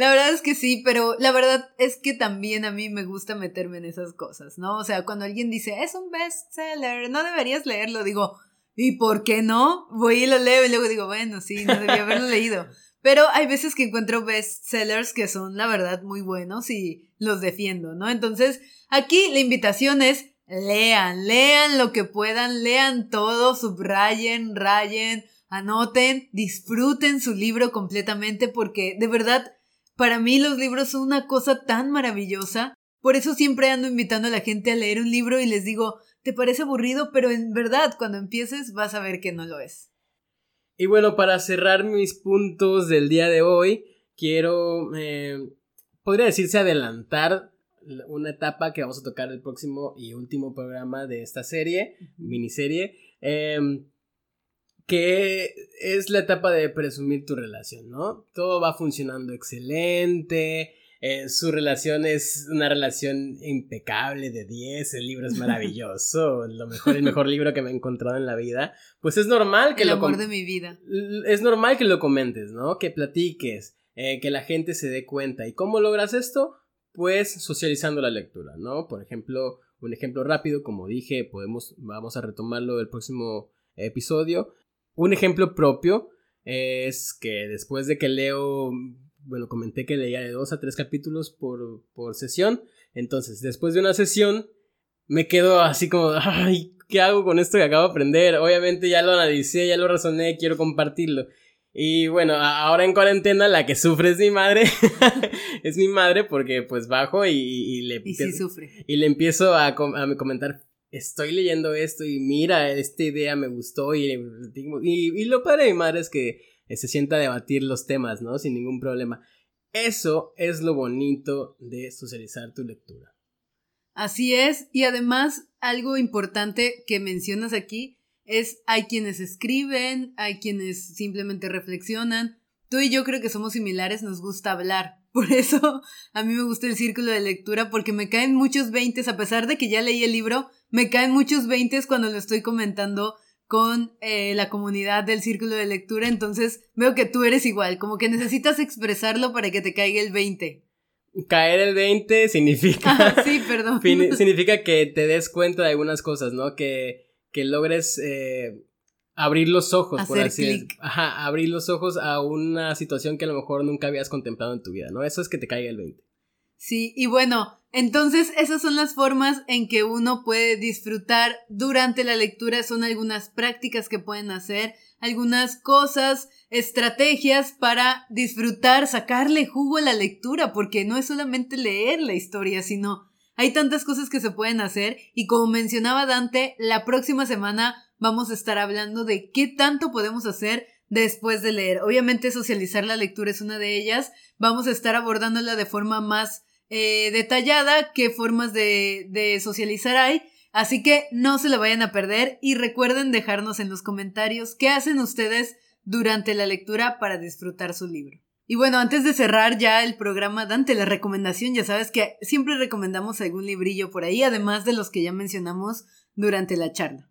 La verdad es que sí, pero la verdad es que también a mí me gusta meterme en esas cosas, ¿no? O sea, cuando alguien dice, es un bestseller, no deberías leerlo, digo, ¿Y por qué no? Voy y lo leo y luego digo, bueno, sí, no debía haberlo leído. <laughs> Pero hay veces que encuentro bestsellers que son, la verdad, muy buenos y los defiendo, ¿no? Entonces, aquí la invitación es lean, lean lo que puedan, lean todo, subrayen, rayen, anoten, disfruten su libro completamente porque de verdad, para mí los libros son una cosa tan maravillosa. Por eso siempre ando invitando a la gente a leer un libro y les digo, te parece aburrido, pero en verdad cuando empieces vas a ver que no lo es. Y bueno, para cerrar mis puntos del día de hoy, quiero, eh, podría decirse, adelantar una etapa que vamos a tocar el próximo y último programa de esta serie, miniserie, em, que es la etapa de presumir tu relación, ¿no? Todo va funcionando excelente, eh, su relación es una relación impecable de 10, el libro es maravilloso, <laughs> lo mejor, el mejor libro que me he encontrado en la vida, pues es normal que el lo... amor de mi vida. Es normal que lo comentes, ¿no? Que platiques, eh, que la gente se dé cuenta. ¿Y cómo logras esto? Pues socializando la lectura, ¿no? Por ejemplo, un ejemplo rápido, como dije, podemos, vamos a retomarlo el próximo episodio. Un ejemplo propio es que después de que leo, bueno, comenté que leía de dos a tres capítulos por, por sesión. Entonces, después de una sesión, me quedo así como, <laughs> ay, ¿qué hago con esto que acabo de aprender? Obviamente ya lo analicé, ya lo razoné, quiero compartirlo. Y bueno, ahora en cuarentena la que sufre es mi madre. <laughs> es mi madre porque pues bajo y, le... Y sí sufre. Y le empiezo a, a, comentar, estoy leyendo esto y mira, esta idea me gustó y, y, lo padre de es que se sienta a debatir los temas, ¿no? Sin ningún problema. Eso es lo bonito de socializar tu lectura. Así es, y además algo importante que mencionas aquí es hay quienes escriben, hay quienes simplemente reflexionan. Tú y yo creo que somos similares, nos gusta hablar. <laughs> Por eso a mí me gusta el círculo de lectura porque me caen muchos veintes, a pesar de que ya leí el libro, me caen muchos veintes cuando lo estoy comentando con eh, la comunidad del círculo de lectura, entonces veo que tú eres igual, como que necesitas expresarlo para que te caiga el 20. Caer el 20 significa... <laughs> Ah, sí, perdón. significa que te des cuenta de algunas cosas, ¿no? Que que logres eh, abrir los ojos, por así decirlo. Ajá, abrir los ojos a una situación que a lo mejor nunca habías contemplado en tu vida, ¿no? Eso es que te caiga el 20. Sí, y bueno, entonces esas son las formas en que uno puede disfrutar durante la lectura, son algunas prácticas que pueden hacer, algunas cosas, estrategias para disfrutar, sacarle jugo a la lectura, porque no es solamente leer la historia, sino hay tantas cosas que se pueden hacer y como mencionaba Dante, la próxima semana vamos a estar hablando de qué tanto podemos hacer después de leer. Obviamente socializar la lectura es una de ellas. Vamos a estar abordándola de forma más eh, detallada, qué formas de, de socializar hay. Así que no se la vayan a perder y recuerden dejarnos en los comentarios qué hacen ustedes durante la lectura para disfrutar su libro. Y bueno, antes de cerrar ya el programa, Dante, la recomendación, ya sabes que siempre recomendamos algún librillo por ahí, además de los que ya mencionamos durante la charla.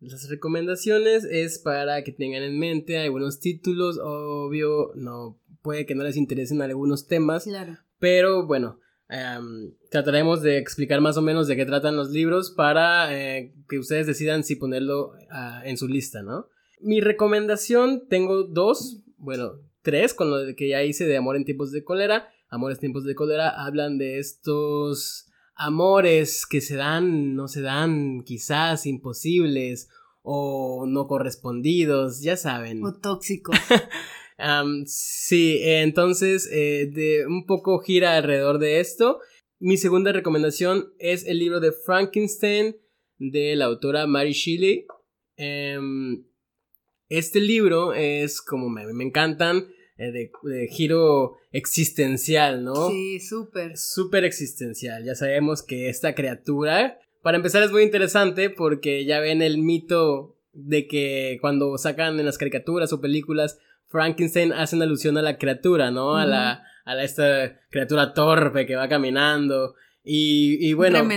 Las recomendaciones es para que tengan en mente algunos títulos, obvio, no puede que no les interesen algunos temas, claro. pero bueno, em, trataremos de explicar más o menos de qué tratan los libros para eh, que ustedes decidan si ponerlo ah, en su lista, ¿no? Mi recomendación, tengo dos, bueno, tres, con lo que ya hice de Amor en tiempos de cólera. Amores en tiempos de cólera hablan de estos amores que se dan, no se dan, quizás imposibles o no correspondidos, ya saben. O tóxicos. <laughs> sí, entonces eh, de un poco gira alrededor de esto. Mi segunda recomendación es el libro de Frankenstein de la autora Mary Shelley. Em, este libro es como me, me encantan eh, de, giro existencial, ¿no? Sí, súper. Súper existencial. Ya sabemos que esta criatura, para empezar, es muy interesante porque ya ven el mito de que cuando sacan en las caricaturas o películas, Frankenstein hace una alusión a la criatura, ¿no? A la, a esta criatura torpe que va caminando. Y, y, bueno,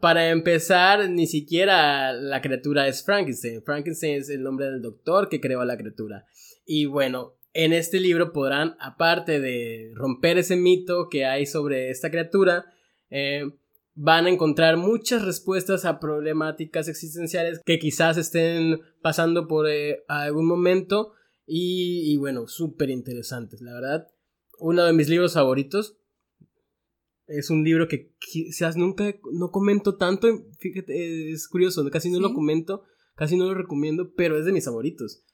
para empezar, ni siquiera la criatura es Frankenstein. Frankenstein es el nombre del doctor que creó a la criatura. Y bueno, en este libro podrán, aparte de romper ese mito que hay sobre esta criatura, eh, van a encontrar muchas respuestas a problemáticas existenciales que quizás estén pasando por eh, algún momento. Y, y bueno, súper interesantes, la verdad. Uno de mis libros favoritos. Es un libro que quizás nunca no comento tanto. Fíjate, es curioso, casi no lo comento, casi no lo recomiendo, pero es de mis favoritos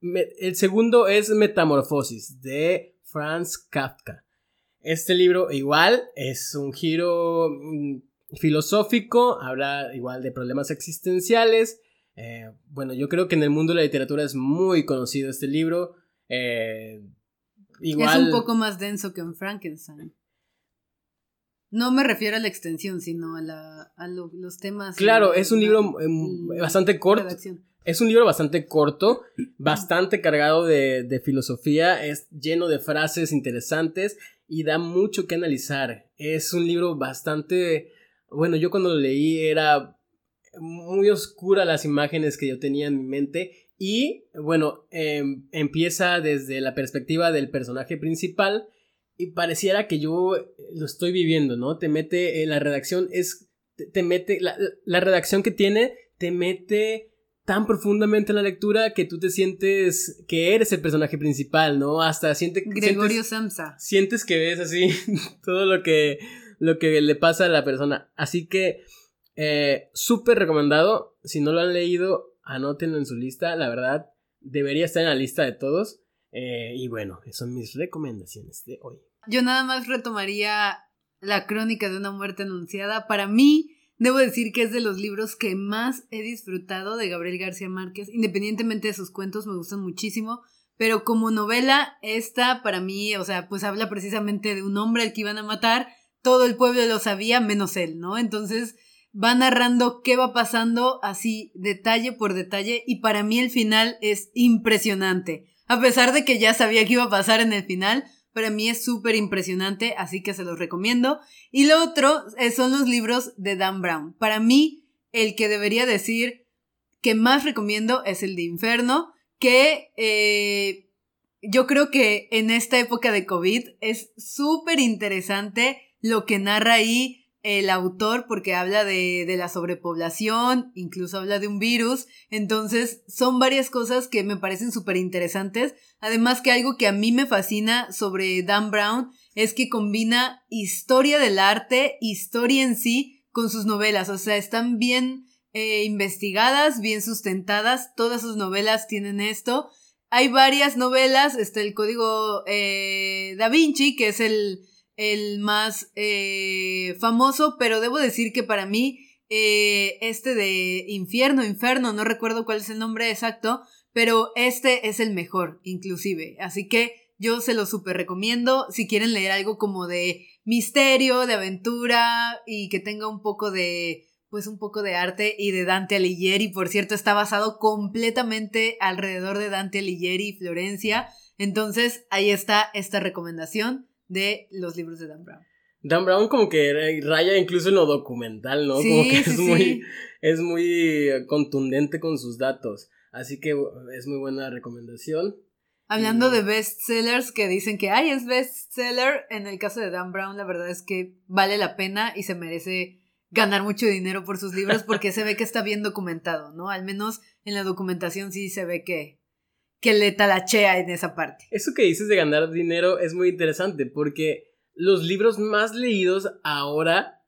el segundo es Metamorfosis de Franz Kafka. Este libro igual es un giro mm, filosófico, habla igual de problemas existenciales. Eh, bueno, yo creo que en el mundo de la literatura es muy conocido este libro. Eh, igual... Es un poco más denso que en Frankenstein. No me refiero a la extensión, sino a, la, a los temas. Claro, es un libro em, bastante corto. Es un libro bastante corto, bastante cargado de, de, filosofía, es lleno de frases interesantes y da mucho que analizar. Es un libro bastante... Bueno, yo cuando lo leí era muy oscura las imágenes que yo tenía en mi mente y bueno, em, empieza desde la perspectiva del personaje principal y pareciera que yo lo estoy viviendo, ¿no? Te mete, en la redacción es, te, mete, la, la, redacción que tiene te mete tan profundamente en la lectura que tú te sientes que eres el personaje principal, ¿no? Hasta siente, Gregorio sientes, Samsa. Sientes que ves así <laughs> todo lo que, lo que le pasa a la persona. Así que, eh, súper recomendado. Si no lo han leído, anótenlo en su lista. La verdad, debería estar en la lista de todos. Eh, y bueno, esas son mis recomendaciones de hoy. Yo nada más retomaría la crónica de una muerte anunciada. Para mí, Debo decir que es de los libros que más he disfrutado de Gabriel García Márquez. Independientemente de sus cuentos, me gustan muchísimo. Pero como novela, esta para mí, o sea, pues habla precisamente de un hombre al que iban a matar. Todo el pueblo lo sabía, menos él, ¿no? Entonces va narrando qué va pasando así, detalle por detalle. Y para mí el final es impresionante. A pesar de que ya sabía que iba a pasar en el final, para mí es súper impresionante, así que se los recomiendo. Y lo otro eh, son los libros de Dan Brown. Para mí, el que debería decir que más recomiendo es el de Inferno, que eh, yo creo que en esta época de COVID es súper interesante lo que narra ahí el autor porque habla de, de, la sobrepoblación, incluso habla de un virus, entonces son varias cosas que me parecen súper interesantes, además que algo que a mí me fascina sobre Dan Brown es que combina historia del arte, historia en sí, con sus novelas, o sea, están bien eh, investigadas, bien sustentadas, todas sus novelas tienen esto, hay varias novelas, está el código eh, Da Vinci, que es el el más eh, famoso, pero debo decir que para mí eh, este de Infierno, Inferno, no recuerdo cuál es el nombre exacto, pero este es el mejor, inclusive. Así que yo se lo súper recomiendo si quieren leer algo como de misterio, de aventura y que tenga un poco de pues un poco de arte y de Dante Alighieri, por cierto, está basado completamente alrededor de Dante Alighieri y Florencia. Entonces, ahí está esta recomendación de los libros de Dan Brown. Dan Brown como que raya incluso en lo documental, ¿no? como que es muy es muy contundente con sus datos. Así que es muy buena recomendación. Hablando de bestsellers que dicen que ay es bestseller, en el caso de Dan Brown la verdad es que vale la pena y se merece ganar mucho dinero por sus libros porque se ve que está bien documentado, ¿no? Al menos en la documentación sí se ve que que le talachea en esa parte. Eso que dices de ganar dinero es muy interesante porque los libros más leídos ahora,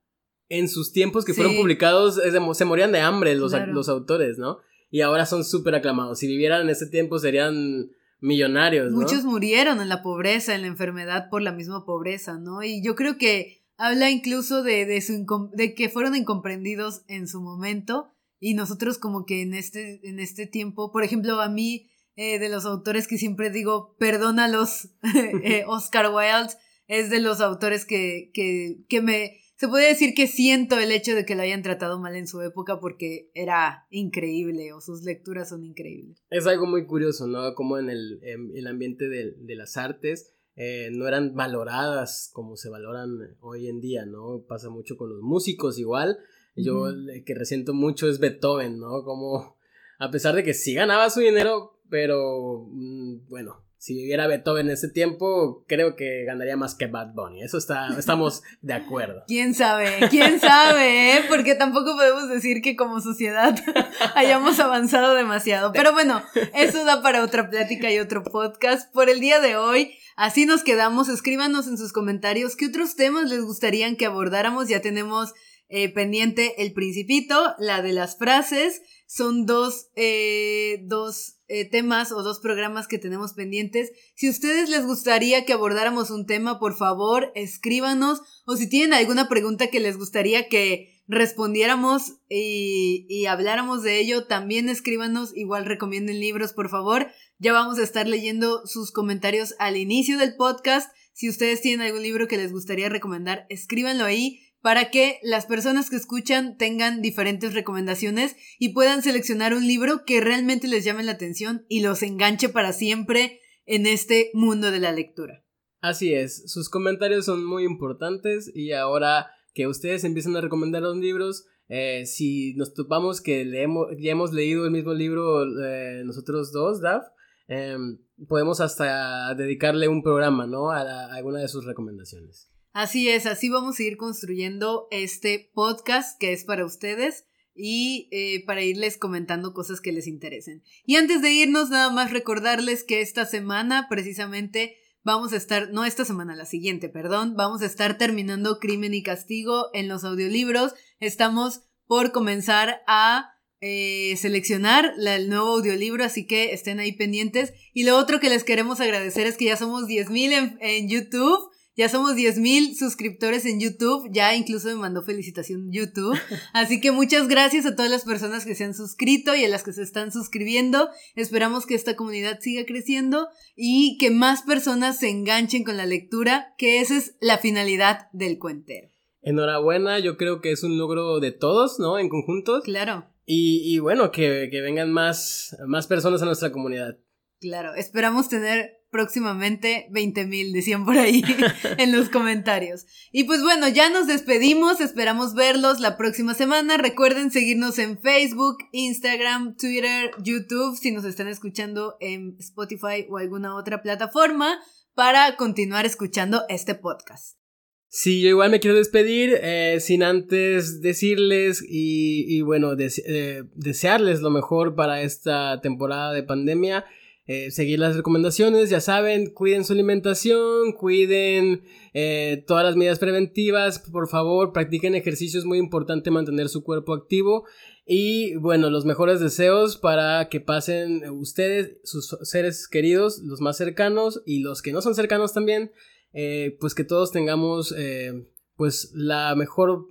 en sus tiempos que fueron publicados, se morían de hambre los, los autores, ¿no? Y ahora son súper aclamados. Si vivieran en ese tiempo serían millonarios, ¿no? Muchos murieron en la pobreza, en la enfermedad por la misma pobreza, ¿no? Y yo creo que habla incluso de, de, su de que fueron incomprendidos en su momento y nosotros como que en este, en este tiempo, por ejemplo, a mí eh, de los autores que siempre digo, perdónalos, <laughs> eh, <laughs> Oscar Wilde es de los autores que, que, que me... Se puede decir que siento el hecho de que lo hayan tratado mal en su época porque era increíble o sus lecturas son increíbles. Es algo muy curioso, ¿no? Como en el, el ambiente de, de, las artes eh, no eran valoradas como se valoran hoy en día, ¿no? Pasa mucho con los músicos igual. Yo el que resiento mucho es Beethoven, ¿no? Como a pesar de que sí ganaba su dinero, pero mm, bueno, si viviera Beethoven en ese tiempo, creo que ganaría más que Bad Bunny. Eso está, <laughs> estamos de acuerdo. ¿Quién sabe? ¿Quién sabe? Eh? Porque tampoco podemos decir que como sociedad <laughs> hayamos avanzado demasiado. Pero bueno, eso da para otra plática y otro podcast. Por el día de hoy, así nos quedamos. Escríbanos en sus comentarios qué otros temas les gustaría que abordáramos. Ya tenemos eh, pendiente el principito, la de las frases. Son dos, eh, dos eh, temas o dos programas que tenemos pendientes. Si a ustedes les gustaría que abordáramos un tema, por favor, escríbanos. O si tienen alguna pregunta que les gustaría que respondiéramos y, y, habláramos de ello, también escríbanos, igual recomienden libros, por favor. Ya vamos a estar leyendo sus comentarios al inicio del podcast. Si ustedes tienen algún libro que les gustaría recomendar, escríbanlo ahí para que las personas que escuchan tengan diferentes recomendaciones y puedan seleccionar un libro que realmente les llame la atención y los enganche para siempre en este mundo de la lectura. Así es, sus comentarios son muy importantes y ahora que ustedes empiezan a recomendar los libros, eh, si nos topamos que leemos, ya hemos leído el mismo libro eh, nosotros dos, Daf, em, podemos hasta dedicarle un programa, ¿no? A, a alguna de sus recomendaciones. Así es, así vamos a ir construyendo este podcast que es para ustedes y eh, para irles comentando cosas que les interesen. Y antes de irnos, nada más recordarles que esta semana precisamente vamos a estar, no esta semana, la siguiente, perdón, vamos a estar terminando Crimen y Castigo en los audiolibros. Estamos por comenzar a eh, seleccionar el nuevo audiolibro, así que estén ahí pendientes. Y lo otro que les queremos agradecer es que ya somos 10.000 en, en YouTube. Ya somos 10.000 suscriptores en YouTube, ya incluso me mandó felicitación YouTube. <laughs> Así que muchas gracias a todas las personas que se han suscrito y a las que se están suscribiendo. Esperamos que esta comunidad siga creciendo y que más personas se enganchen con la lectura, que esa es la finalidad del cuentero. Enhorabuena, yo creo que es un logro de todos, ¿no? En conjunto. Claro. Y, y bueno, que, que vengan más, más personas a nuestra comunidad. Claro, esperamos tener próximamente 20 mil, decían por ahí <laughs> en los comentarios. Y pues bueno, ya nos despedimos, esperamos verlos la próxima semana. Recuerden seguirnos en Facebook, Instagram, Twitter, YouTube, si nos están escuchando en Spotify o alguna otra plataforma, para continuar escuchando este podcast. Sí, yo igual me quiero despedir eh, sin antes decirles y, bueno, eh, desearles lo mejor para esta temporada de pandemia. Eh, seguir las recomendaciones, ya saben, cuiden su alimentación, cuiden eh, todas las medidas preventivas, por favor, practiquen ejercicio, es muy importante mantener su cuerpo activo y bueno, los mejores deseos para que pasen ustedes, sus seres queridos, los más cercanos y los que no son cercanos también, eh, pues que todos tengamos pues la mejor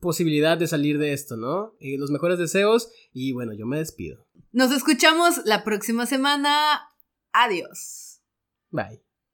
posibilidad de salir de esto, ¿no? Y los mejores deseos y bueno, yo me despido. Nos escuchamos la próxima semana. Adiós. Bye.